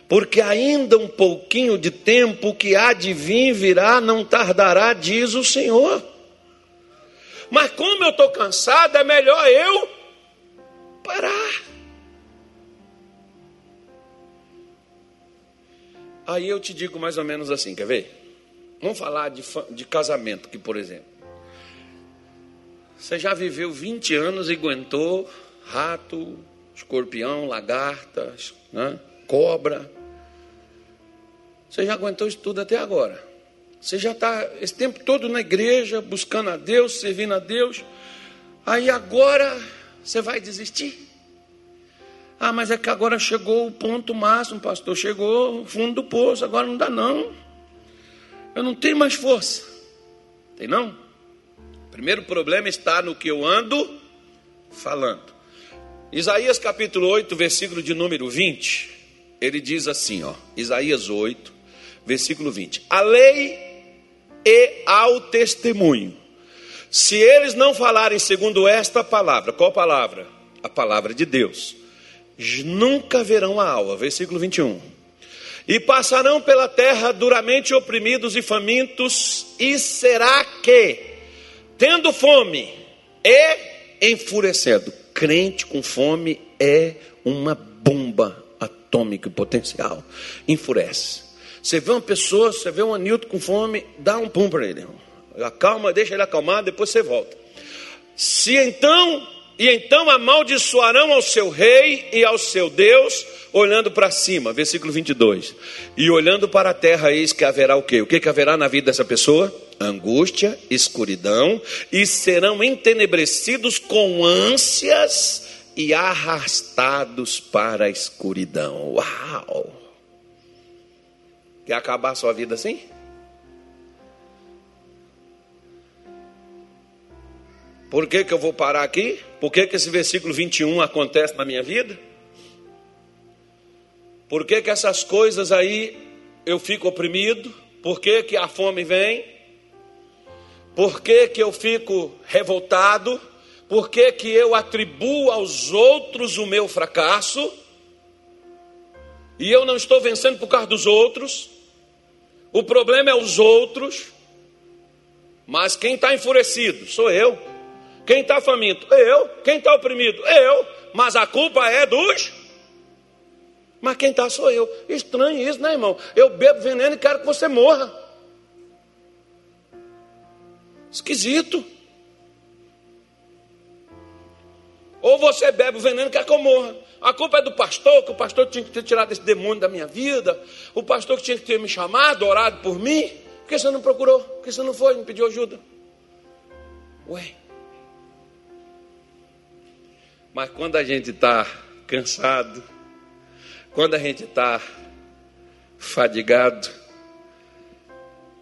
porque ainda um pouquinho de tempo que há de vir virá, não tardará, diz o Senhor. Mas como eu estou cansado, é melhor eu parar. Aí eu te digo mais ou menos assim, quer ver? Vamos falar de, de casamento aqui, por exemplo. Você já viveu 20 anos e aguentou rato, escorpião, lagarta, né? cobra. Você já aguentou isso tudo até agora. Você já está esse tempo todo na igreja, buscando a Deus, servindo a Deus. Aí agora você vai desistir? Ah, mas é que agora chegou o ponto máximo, pastor. Chegou o fundo do poço, agora não dá não. Eu não tenho mais força. Tem não? O primeiro problema está no que eu ando falando. Isaías capítulo 8, versículo de número 20. Ele diz assim, ó, Isaías 8, versículo 20: A lei e ao testemunho. Se eles não falarem segundo esta palavra, qual palavra? A palavra de Deus. Nunca verão a alva. Versículo 21. E passarão pela terra duramente oprimidos e famintos, e será que, tendo fome e enfurecendo, crente com fome é uma bomba atômico e potencial. Enfurece. Você vê uma pessoa, você vê um anilto com fome, dá um pum para ele. Acalma, deixa ele acalmar, depois você volta. Se então, e então amaldiçoarão ao seu rei e ao seu Deus, olhando para cima, versículo 22. E olhando para a terra, eis que haverá o quê? O que, que haverá na vida dessa pessoa? Angústia, escuridão, e serão entenebrecidos com ânsias e arrastados para a escuridão. Uau! Quer acabar a sua vida assim? Por que, que eu vou parar aqui? Por que, que esse versículo 21 acontece na minha vida? Por que, que essas coisas aí eu fico oprimido? Por que, que a fome vem? Por que, que eu fico revoltado? Por que, que eu atribuo aos outros o meu fracasso? E eu não estou vencendo por causa dos outros. O problema é os outros. Mas quem está enfurecido sou eu. Quem está faminto? Eu. Quem está oprimido? Eu. Mas a culpa é dos. Mas quem está sou eu. Estranho isso, né, irmão? Eu bebo veneno e quero que você morra. Esquisito. Ou você bebe o veneno e quer que eu morra. A culpa é do pastor, que o pastor tinha que ter tirado esse demônio da minha vida. O pastor que tinha que ter me chamado, orado por mim. Por que você não procurou? Por que você não foi, não pediu ajuda? Ué. Mas quando a gente está cansado, quando a gente está fadigado,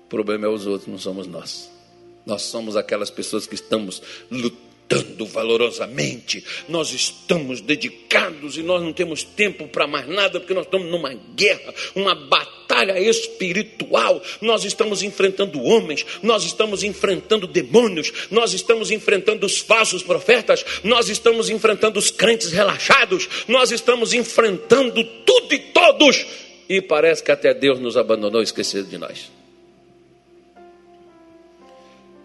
o problema é os outros, não somos nós. Nós somos aquelas pessoas que estamos lutando valorosamente, nós estamos dedicados e nós não temos tempo para mais nada, porque nós estamos numa guerra, uma batalha espiritual. Nós estamos enfrentando homens, nós estamos enfrentando demônios, nós estamos enfrentando os falsos profetas, nós estamos enfrentando os crentes relaxados, nós estamos enfrentando tudo e todos. E parece que até Deus nos abandonou, esquecido de nós.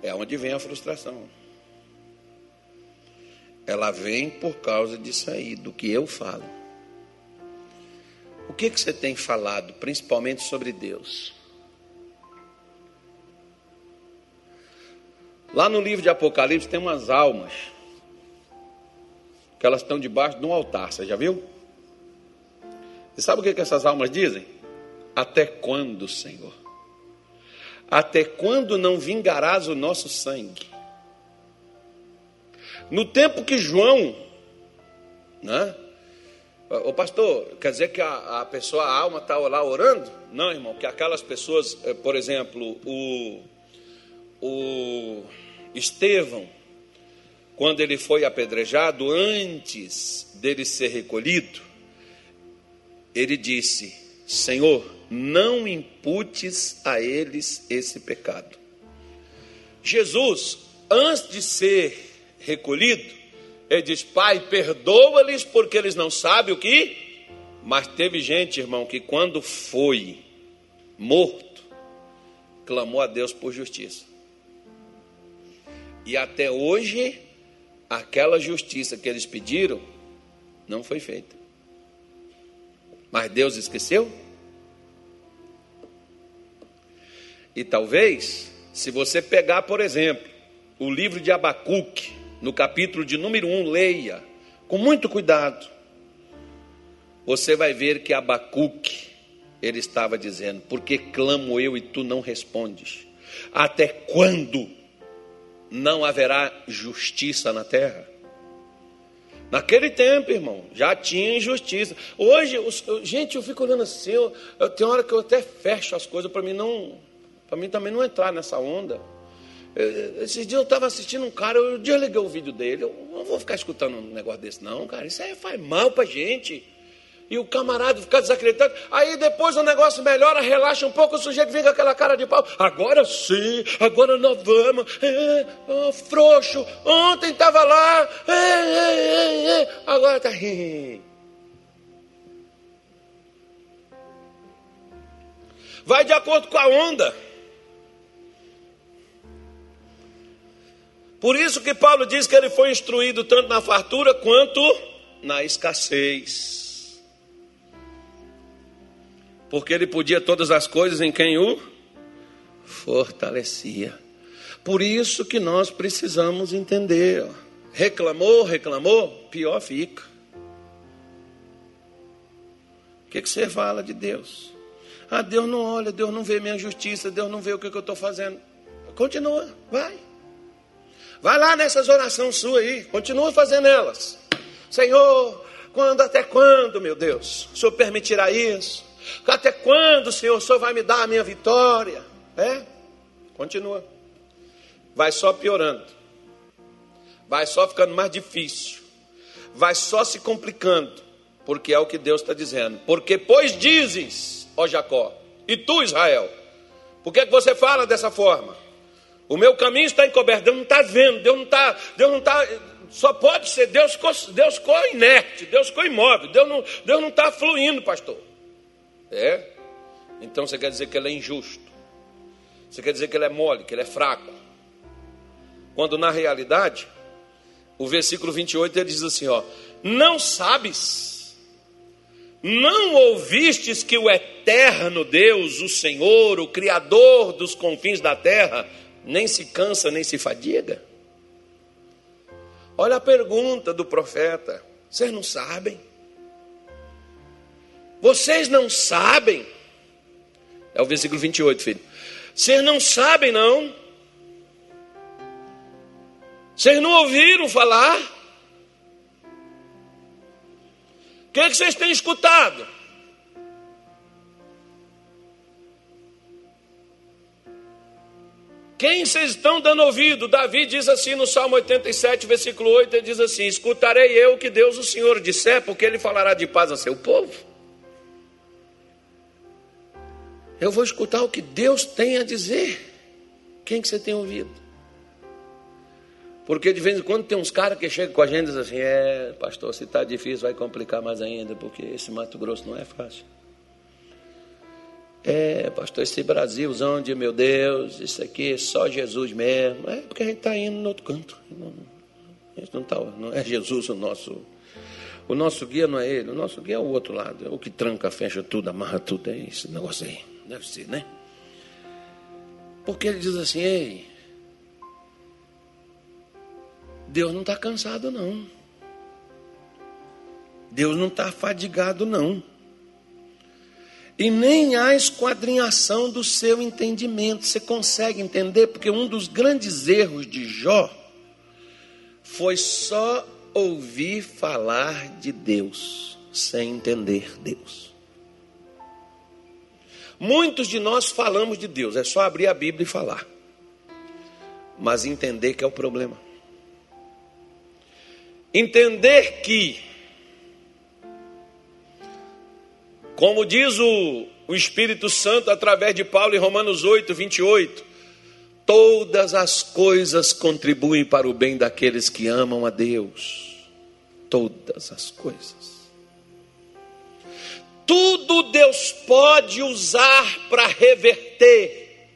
É onde vem a frustração. Ela vem por causa disso aí, do que eu falo. O que, que você tem falado, principalmente sobre Deus? Lá no livro de Apocalipse tem umas almas que elas estão debaixo de um altar, você já viu? E sabe o que, que essas almas dizem? Até quando, Senhor? Até quando não vingarás o nosso sangue? No tempo que João, né? O pastor, quer dizer que a, a pessoa, a alma está lá orando? Não, irmão, que aquelas pessoas, eh, por exemplo, o, o Estevão, quando ele foi apedrejado, antes dele ser recolhido, ele disse: Senhor, não imputes a eles esse pecado. Jesus, antes de ser recolhido, ele diz: Pai, perdoa-lhes porque eles não sabem o que. Mas teve gente, irmão, que quando foi morto, clamou a Deus por justiça. E até hoje, aquela justiça que eles pediram não foi feita. Mas Deus esqueceu? E talvez, se você pegar, por exemplo, o livro de Abacuque, no capítulo de número 1, leia, com muito cuidado. Você vai ver que Abacuque, ele estava dizendo: Porque clamo eu e tu não respondes? Até quando não haverá justiça na terra? Naquele tempo, irmão, já tinha injustiça. Hoje, os, gente, eu fico olhando assim, eu, eu, tem hora que eu até fecho as coisas para mim não, para mim também não entrar nessa onda. Esses dias eu estava assistindo um cara, eu desliguei o vídeo dele. Eu não vou ficar escutando um negócio desse, não, cara. Isso aí faz mal pra gente. E o camarada fica desacreditado. Aí depois o negócio melhora, relaxa um pouco, o sujeito vem com aquela cara de pau. Agora sim, agora nós vamos. É, oh, frouxo, ontem estava lá. É, é, é, agora está. Vai de acordo com a onda. Por isso que Paulo diz que ele foi instruído tanto na fartura quanto na escassez. Porque ele podia todas as coisas em quem o fortalecia. Por isso que nós precisamos entender. Reclamou, reclamou, pior fica. O que, você fala de Deus? Ah, Deus não olha, Deus não vê minha justiça, Deus não vê o que eu estou fazendo. Continua, vai. Vai lá nessas orações suas aí, continua fazendo elas. Senhor, quando, até quando, meu Deus, o Senhor permitirá isso? Até quando, Senhor, o Senhor vai me dar a minha vitória? É? Continua. Vai só piorando. Vai só ficando mais difícil. Vai só se complicando. Porque é o que Deus está dizendo. Porque, pois dizes, ó Jacó, e tu, Israel, por que, que você fala dessa forma? O meu caminho está encoberto, Deus não está vendo, Deus não está, Deus não está, só pode ser, Deus Deus ficou inerte, Deus ficou imóvel, Deus não, Deus não está fluindo, pastor. É? Então você quer dizer que ele é injusto. Você quer dizer que ele é mole, que ele é fraco. Quando na realidade, o versículo 28 ele diz assim: ó, não sabes, não ouvistes que o eterno Deus, o Senhor, o Criador dos confins da terra, nem se cansa, nem se fadiga? Olha a pergunta do profeta: vocês não sabem? Vocês não sabem? É o versículo 28, filho. Vocês não sabem, não? Vocês não ouviram falar? O que, é que vocês têm escutado? Quem vocês estão dando ouvido? Davi diz assim no Salmo 87, versículo 8, ele diz assim: Escutarei eu que Deus o Senhor disser, porque ele falará de paz a seu povo. Eu vou escutar o que Deus tem a dizer. Quem que você tem ouvido? Porque de vez em quando tem uns caras que chegam com a gente e dizem assim: É, pastor, se está difícil vai complicar mais ainda, porque esse Mato Grosso não é fácil. É, pastor, esse Brasilzão de meu Deus, isso aqui é só Jesus mesmo. É porque a gente está indo no outro canto. Não, a gente não, tá, não é Jesus o nosso. O nosso guia não é ele, o nosso guia é o outro lado. É o que tranca, fecha tudo, amarra tudo. É esse negócio aí. Deve ser, né? Porque ele diz assim: ei, Deus não está cansado, não. Deus não está fadigado, não e nem há esquadrinhação do seu entendimento. Você consegue entender? Porque um dos grandes erros de Jó foi só ouvir falar de Deus, sem entender Deus. Muitos de nós falamos de Deus, é só abrir a Bíblia e falar, mas entender que é o problema. Entender que Como diz o, o Espírito Santo através de Paulo em Romanos 8, 28, todas as coisas contribuem para o bem daqueles que amam a Deus. Todas as coisas. Tudo Deus pode usar para reverter.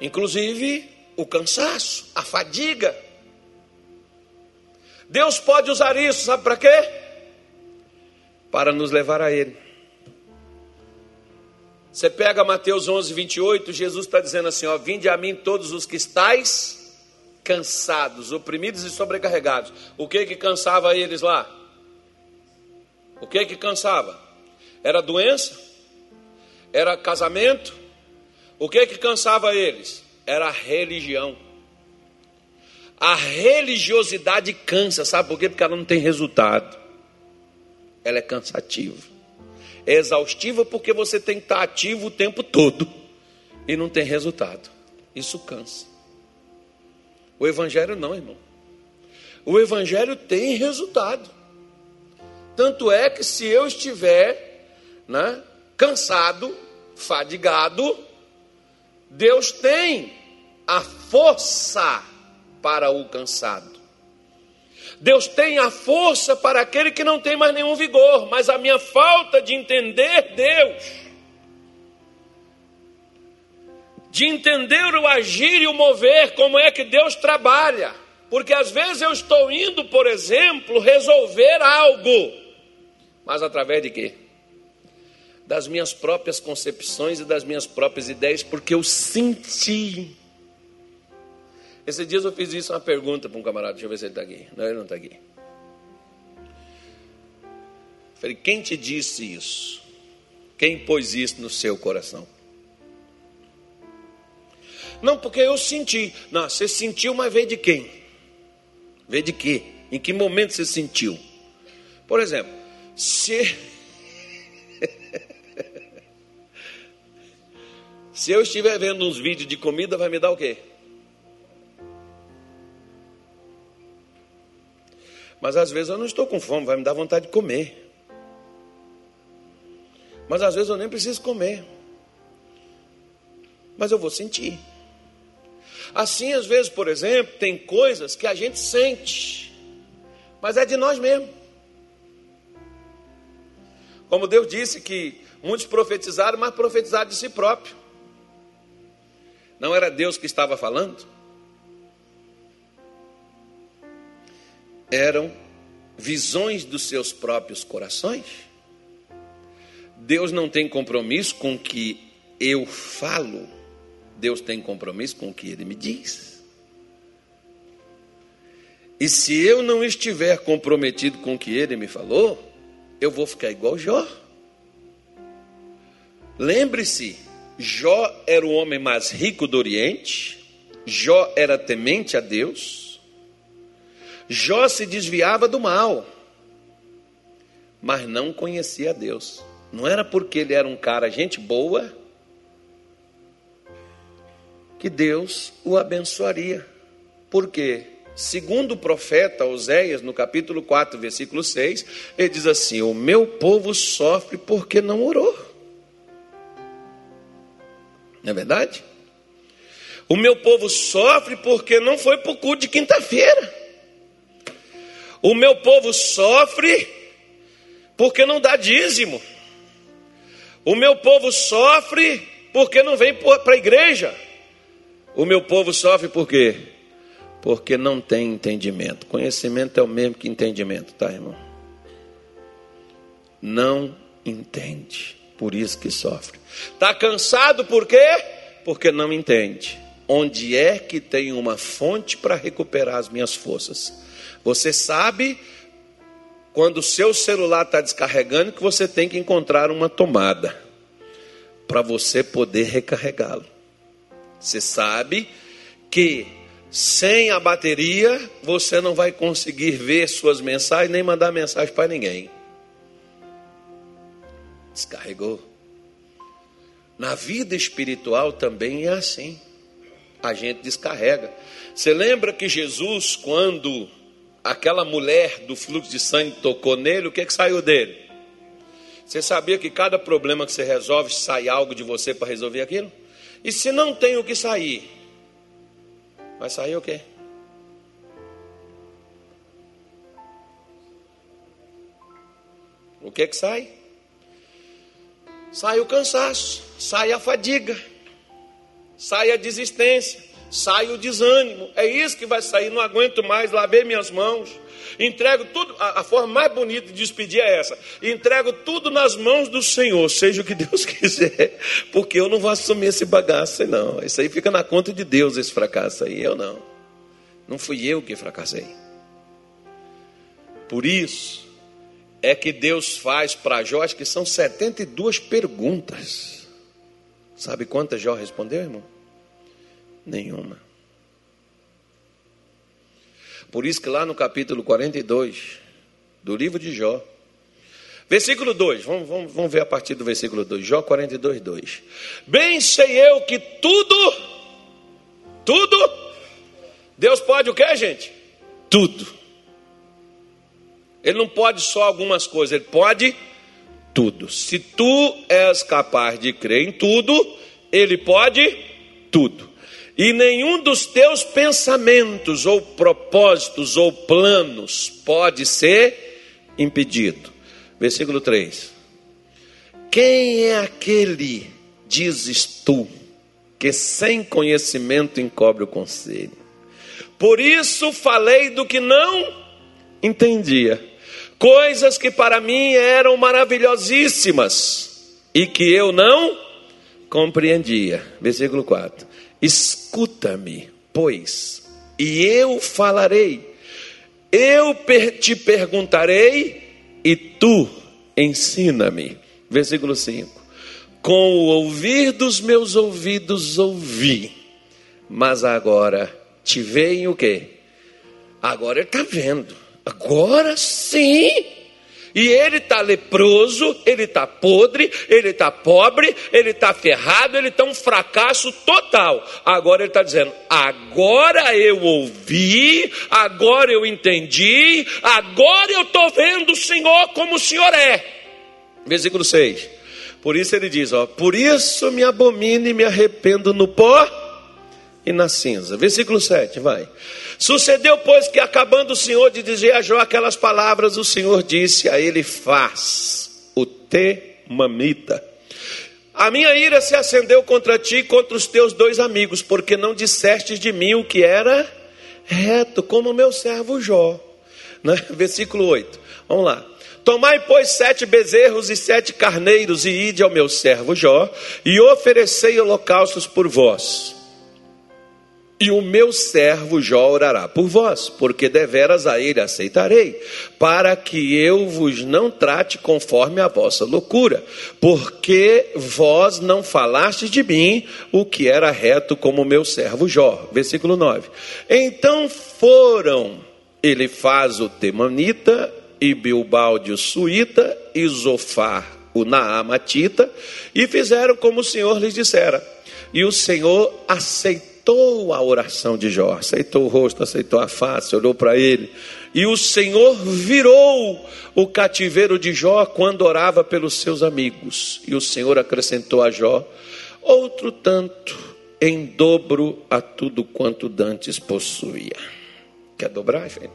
Inclusive o cansaço, a fadiga. Deus pode usar isso, sabe para quê? Para nos levar a Ele. Você pega Mateus 11, 28, Jesus está dizendo assim: ó, Vinde a mim todos os que estáis cansados, oprimidos e sobrecarregados. O que que cansava eles lá? O que que cansava? Era doença? Era casamento? O que que cansava eles? Era religião. A religiosidade cansa, sabe por quê? Porque ela não tem resultado. Ela é cansativa. É exaustiva porque você tem que estar ativo o tempo todo e não tem resultado. Isso cansa. O Evangelho não, irmão. O Evangelho tem resultado. Tanto é que se eu estiver né, cansado, fadigado, Deus tem a força para o cansado. Deus tem a força para aquele que não tem mais nenhum vigor, mas a minha falta de entender Deus, de entender o agir e o mover, como é que Deus trabalha, porque às vezes eu estou indo, por exemplo, resolver algo, Mas através de quê? Das minhas próprias concepções e das minhas próprias ideias, porque eu senti. Esses dias eu fiz isso uma pergunta para um camarada, deixa eu ver se ele está aqui. Não, ele não está aqui. Falei, quem te disse isso? Quem pôs isso no seu coração? Não, porque eu senti. Não, você sentiu, mas veio de quem? Veio de quê? Em que momento você sentiu? Por exemplo, se. se eu estiver vendo uns vídeos de comida, vai me dar o quê? Mas às vezes eu não estou com fome, vai me dar vontade de comer. Mas às vezes eu nem preciso comer. Mas eu vou sentir. Assim, às vezes, por exemplo, tem coisas que a gente sente, mas é de nós mesmos. Como Deus disse que muitos profetizaram, mas profetizaram de si próprio. Não era Deus que estava falando? Eram visões dos seus próprios corações. Deus não tem compromisso com o que eu falo, Deus tem compromisso com o que Ele me diz. E se eu não estiver comprometido com o que Ele me falou, eu vou ficar igual Jó. Lembre-se, Jó era o homem mais rico do Oriente, Jó era temente a Deus, Jó se desviava do mal, mas não conhecia Deus. Não era porque ele era um cara gente boa que Deus o abençoaria. Por quê? Segundo o profeta Oséias, no capítulo 4, versículo 6, ele diz assim: O meu povo sofre porque não orou. Não é verdade? O meu povo sofre porque não foi para o culto de quinta-feira. O meu povo sofre porque não dá dízimo. O meu povo sofre porque não vem para a igreja. O meu povo sofre por quê? Porque não tem entendimento. Conhecimento é o mesmo que entendimento, tá, irmão? Não entende. Por isso que sofre. Está cansado por quê? Porque não entende. Onde é que tem uma fonte para recuperar as minhas forças? Você sabe quando o seu celular está descarregando, que você tem que encontrar uma tomada para você poder recarregá-lo. Você sabe que sem a bateria você não vai conseguir ver suas mensagens nem mandar mensagem para ninguém. Descarregou. Na vida espiritual também é assim. A gente descarrega. Você lembra que Jesus, quando aquela mulher do fluxo de sangue tocou nele, o que, que saiu dele? Você sabia que cada problema que você resolve sai algo de você para resolver aquilo? E se não tem o que sair, vai sair o quê? O que que sai? Sai o cansaço, sai a fadiga, sai a desistência, sai o desânimo. É isso que vai sair. Não aguento mais, lavei minhas mãos. Entrego tudo. A, a, forma mais bonita de despedir é essa: entrego tudo nas mãos do Senhor, seja o que Deus quiser, porque eu não vou assumir esse bagaço, não. Isso aí fica na conta de Deus, esse fracasso aí. Eu não. Não fui eu que fracassei. Por isso é que Deus faz para Jó, acho que são 72 perguntas. Sabe quantas Jó respondeu, irmão? Nenhuma. Por isso que lá no capítulo 42 do livro de Jó, versículo 2, vamos, vamos, vamos ver a partir do versículo 2, Jó 42, 2. Bem sei eu que tudo, tudo, Deus pode o que, gente? Tudo. Ele não pode só algumas coisas, ele pode tudo. Se tu és capaz de crer em tudo, ele pode tudo e nenhum dos teus pensamentos, ou propósitos, ou planos pode ser impedido. Versículo 3: Quem é aquele, dizes tu, que sem conhecimento encobre o conselho? Por isso falei do que não entendia, coisas que para mim eram maravilhosíssimas e que eu não compreendia. Versículo 4. Escuta-me, pois, e eu falarei. Eu te perguntarei e tu ensina-me. Versículo 5. Com o ouvir dos meus ouvidos ouvi, mas agora te veem o quê? Agora ele está vendo. Agora sim. E ele está leproso, ele está podre, ele está pobre, ele está ferrado, ele está um fracasso total. Agora ele está dizendo: agora eu ouvi, agora eu entendi, agora eu estou vendo o Senhor como o Senhor é. Versículo 6. Por isso ele diz: ó, por isso me abomino e me arrependo no pó e na cinza. Versículo 7, vai. Sucedeu, pois, que acabando o Senhor de dizer a Jó aquelas palavras, o Senhor disse a ele: Faz o temamita. A minha ira se acendeu contra ti e contra os teus dois amigos, porque não dissestes de mim o que era reto, como o meu servo Jó. Né? Versículo 8. Vamos lá. Tomai, pois, sete bezerros e sete carneiros, e ide ao meu servo Jó, e oferecei holocaustos por vós. E o meu servo Jó orará por vós, porque deveras a ele aceitarei, para que eu vos não trate conforme a vossa loucura, porque vós não falastes de mim o que era reto como o meu servo Jó. Versículo 9. Então foram, ele faz o Temanita, e Bilbalde o Suíta, e Zofar o Naamatita, e fizeram como o Senhor lhes dissera. E o Senhor aceitou aceitou a oração de Jó, aceitou o rosto, aceitou a face, olhou para ele. E o Senhor virou o cativeiro de Jó quando orava pelos seus amigos. E o Senhor acrescentou a Jó outro tanto em dobro a tudo quanto dantes possuía. Quer dobrar, gente?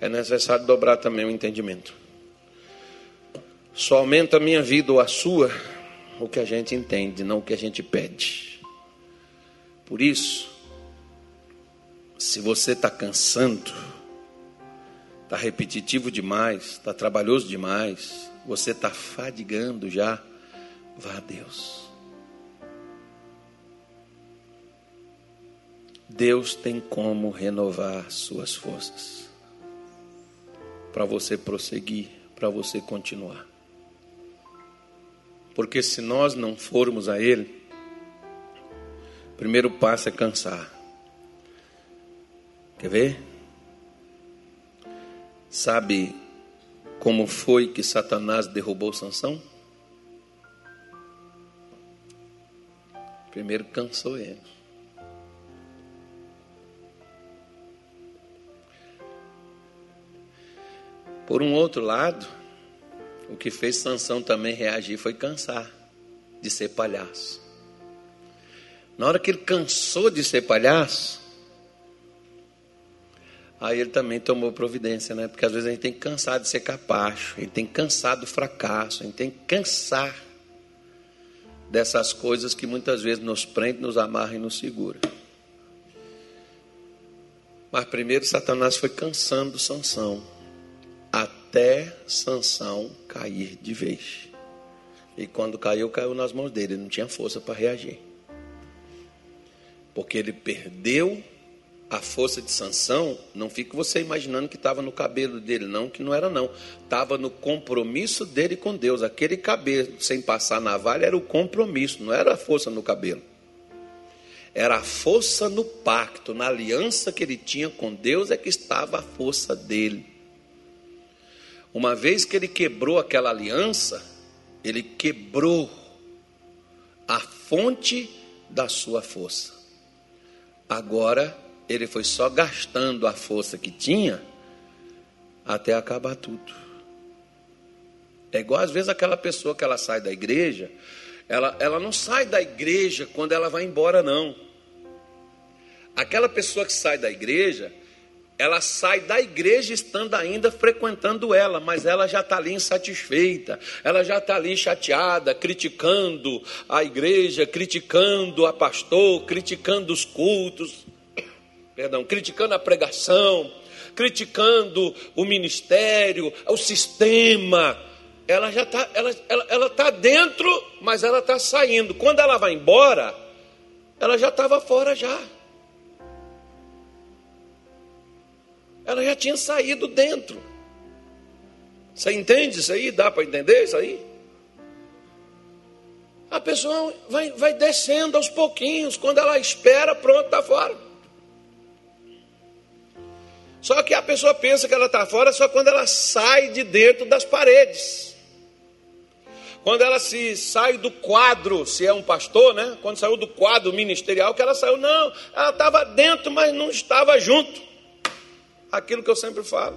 É necessário dobrar também o entendimento. Só aumenta a minha vida ou a sua o que a gente entende, não o que a gente pede. Por isso, se você está cansando, está repetitivo demais, está trabalhoso demais, você está fadigando já, vá a Deus. Deus tem como renovar suas forças para você prosseguir, para você continuar. Porque se nós não formos a Ele, primeiro passo é cansar. Quer ver? Sabe como foi que Satanás derrubou Sansão? Primeiro cansou ele. Por um outro lado, o que fez Sansão também reagir foi cansar de ser palhaço. Na hora que ele cansou de ser palhaço, aí ele também tomou providência, né? Porque às vezes a gente tem que cansar de ser capacho, a gente tem que cansar do fracasso, a gente tem que cansar dessas coisas que muitas vezes nos prende, nos amarra e nos segura. Mas primeiro Satanás foi cansando Sansão, até Sansão cair de vez. E quando caiu, caiu nas mãos dele, ele não tinha força para reagir porque ele perdeu a força de sanção, não fica você imaginando que estava no cabelo dele, não, que não era não. Estava no compromisso dele com Deus. Aquele cabelo sem passar navalha era o compromisso, não era a força no cabelo. Era a força no pacto, na aliança que ele tinha com Deus é que estava a força dele. Uma vez que ele quebrou aquela aliança, ele quebrou a fonte da sua força. Agora ele foi só gastando a força que tinha até acabar tudo. É igual às vezes aquela pessoa que ela sai da igreja, ela, ela não sai da igreja quando ela vai embora, não. Aquela pessoa que sai da igreja, ela sai da igreja estando ainda frequentando ela, mas ela já está ali insatisfeita, ela já está ali chateada, criticando a igreja, criticando a pastor, criticando os cultos, perdão, criticando a pregação, criticando o ministério, o sistema. Ela já está ela, ela, ela tá dentro, mas ela está saindo. Quando ela vai embora, ela já estava fora já. Ela já tinha saído dentro. Você entende isso aí? Dá para entender isso aí? A pessoa vai, vai descendo aos pouquinhos. Quando ela espera, pronto, está fora. Só que a pessoa pensa que ela está fora só quando ela sai de dentro das paredes. Quando ela se sai do quadro, se é um pastor, né? Quando saiu do quadro ministerial, que ela saiu, não, ela estava dentro, mas não estava junto aquilo que eu sempre falo.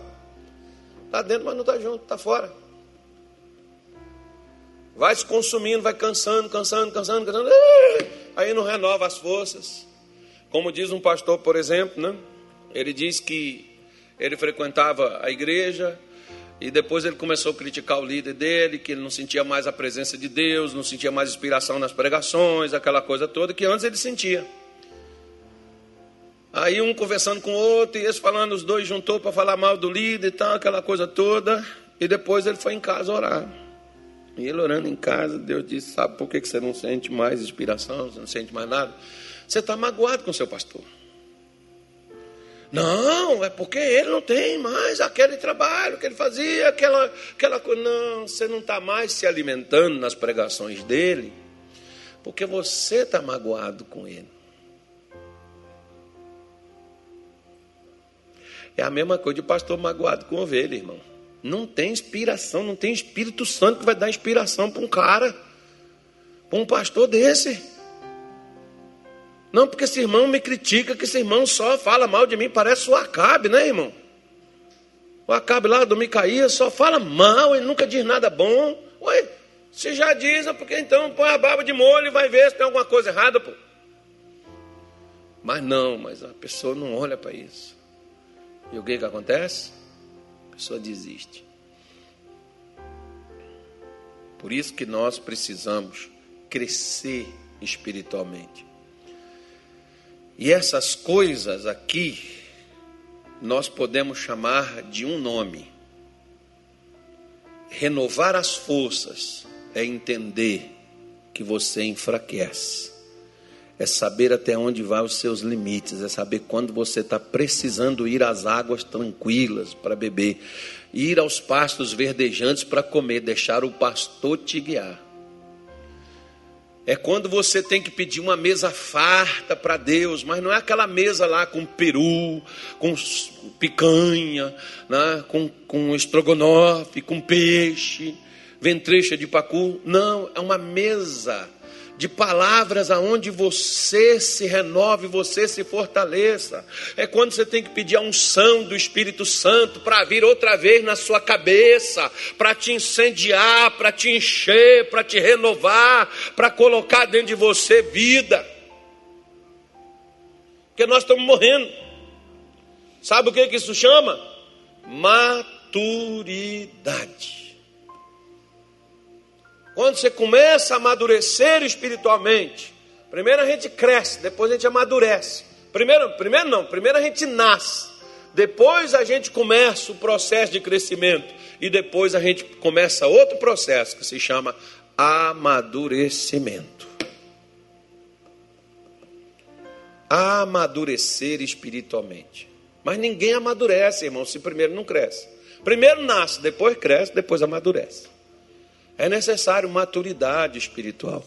Está dentro, mas não está junto, está fora. Vai se consumindo, vai cansando, cansando, cansando, cansando. Aí não renova as forças. Como diz um pastor, por exemplo, né? ele diz que ele frequentava a igreja e depois ele começou a criticar o líder dele, que ele não sentia mais a presença de Deus, não sentia mais inspiração nas pregações, aquela coisa toda que antes ele sentia. Aí um conversando com o outro, e esse falando, os dois juntou para falar mal do líder e tal, aquela coisa toda. E depois ele foi em casa orar. E ele orando em casa, Deus disse: Sabe por que você não sente mais inspiração, você não sente mais nada? Você está magoado com seu pastor. Não, é porque ele não tem mais aquele trabalho que ele fazia, aquela, aquela coisa. Não, você não está mais se alimentando nas pregações dele, porque você está magoado com ele. É a mesma coisa de pastor magoado com ovelha, irmão. Não tem inspiração, não tem Espírito Santo que vai dar inspiração para um cara, para um pastor desse. Não, porque esse irmão me critica, que esse irmão só fala mal de mim, parece o Acabe, né, irmão? O Acabe lá do Micaías só fala mal, ele nunca diz nada bom. Ué, se já diz, é porque então põe a barba de molho e vai ver se tem alguma coisa errada, pô. Mas não, mas a pessoa não olha para isso. E o que, que acontece? A pessoa desiste. Por isso que nós precisamos crescer espiritualmente. E essas coisas aqui, nós podemos chamar de um nome. Renovar as forças é entender que você enfraquece é saber até onde vai os seus limites, é saber quando você está precisando ir às águas tranquilas para beber, ir aos pastos verdejantes para comer, deixar o pastor te guiar. É quando você tem que pedir uma mesa farta para Deus, mas não é aquela mesa lá com peru, com picanha, né? com, com estrogonofe, com peixe, ventrecha de pacu. Não, é uma mesa de palavras aonde você se renove, você se fortaleça. É quando você tem que pedir a unção do Espírito Santo para vir outra vez na sua cabeça, para te incendiar, para te encher, para te renovar, para colocar dentro de você vida. Porque nós estamos morrendo. Sabe o que, que isso chama? Maturidade. Quando você começa a amadurecer espiritualmente, primeiro a gente cresce, depois a gente amadurece. Primeiro, primeiro não, primeiro a gente nasce, depois a gente começa o processo de crescimento e depois a gente começa outro processo que se chama amadurecimento. Amadurecer espiritualmente. Mas ninguém amadurece, irmão, se primeiro não cresce. Primeiro nasce, depois cresce, depois amadurece. É necessário maturidade espiritual.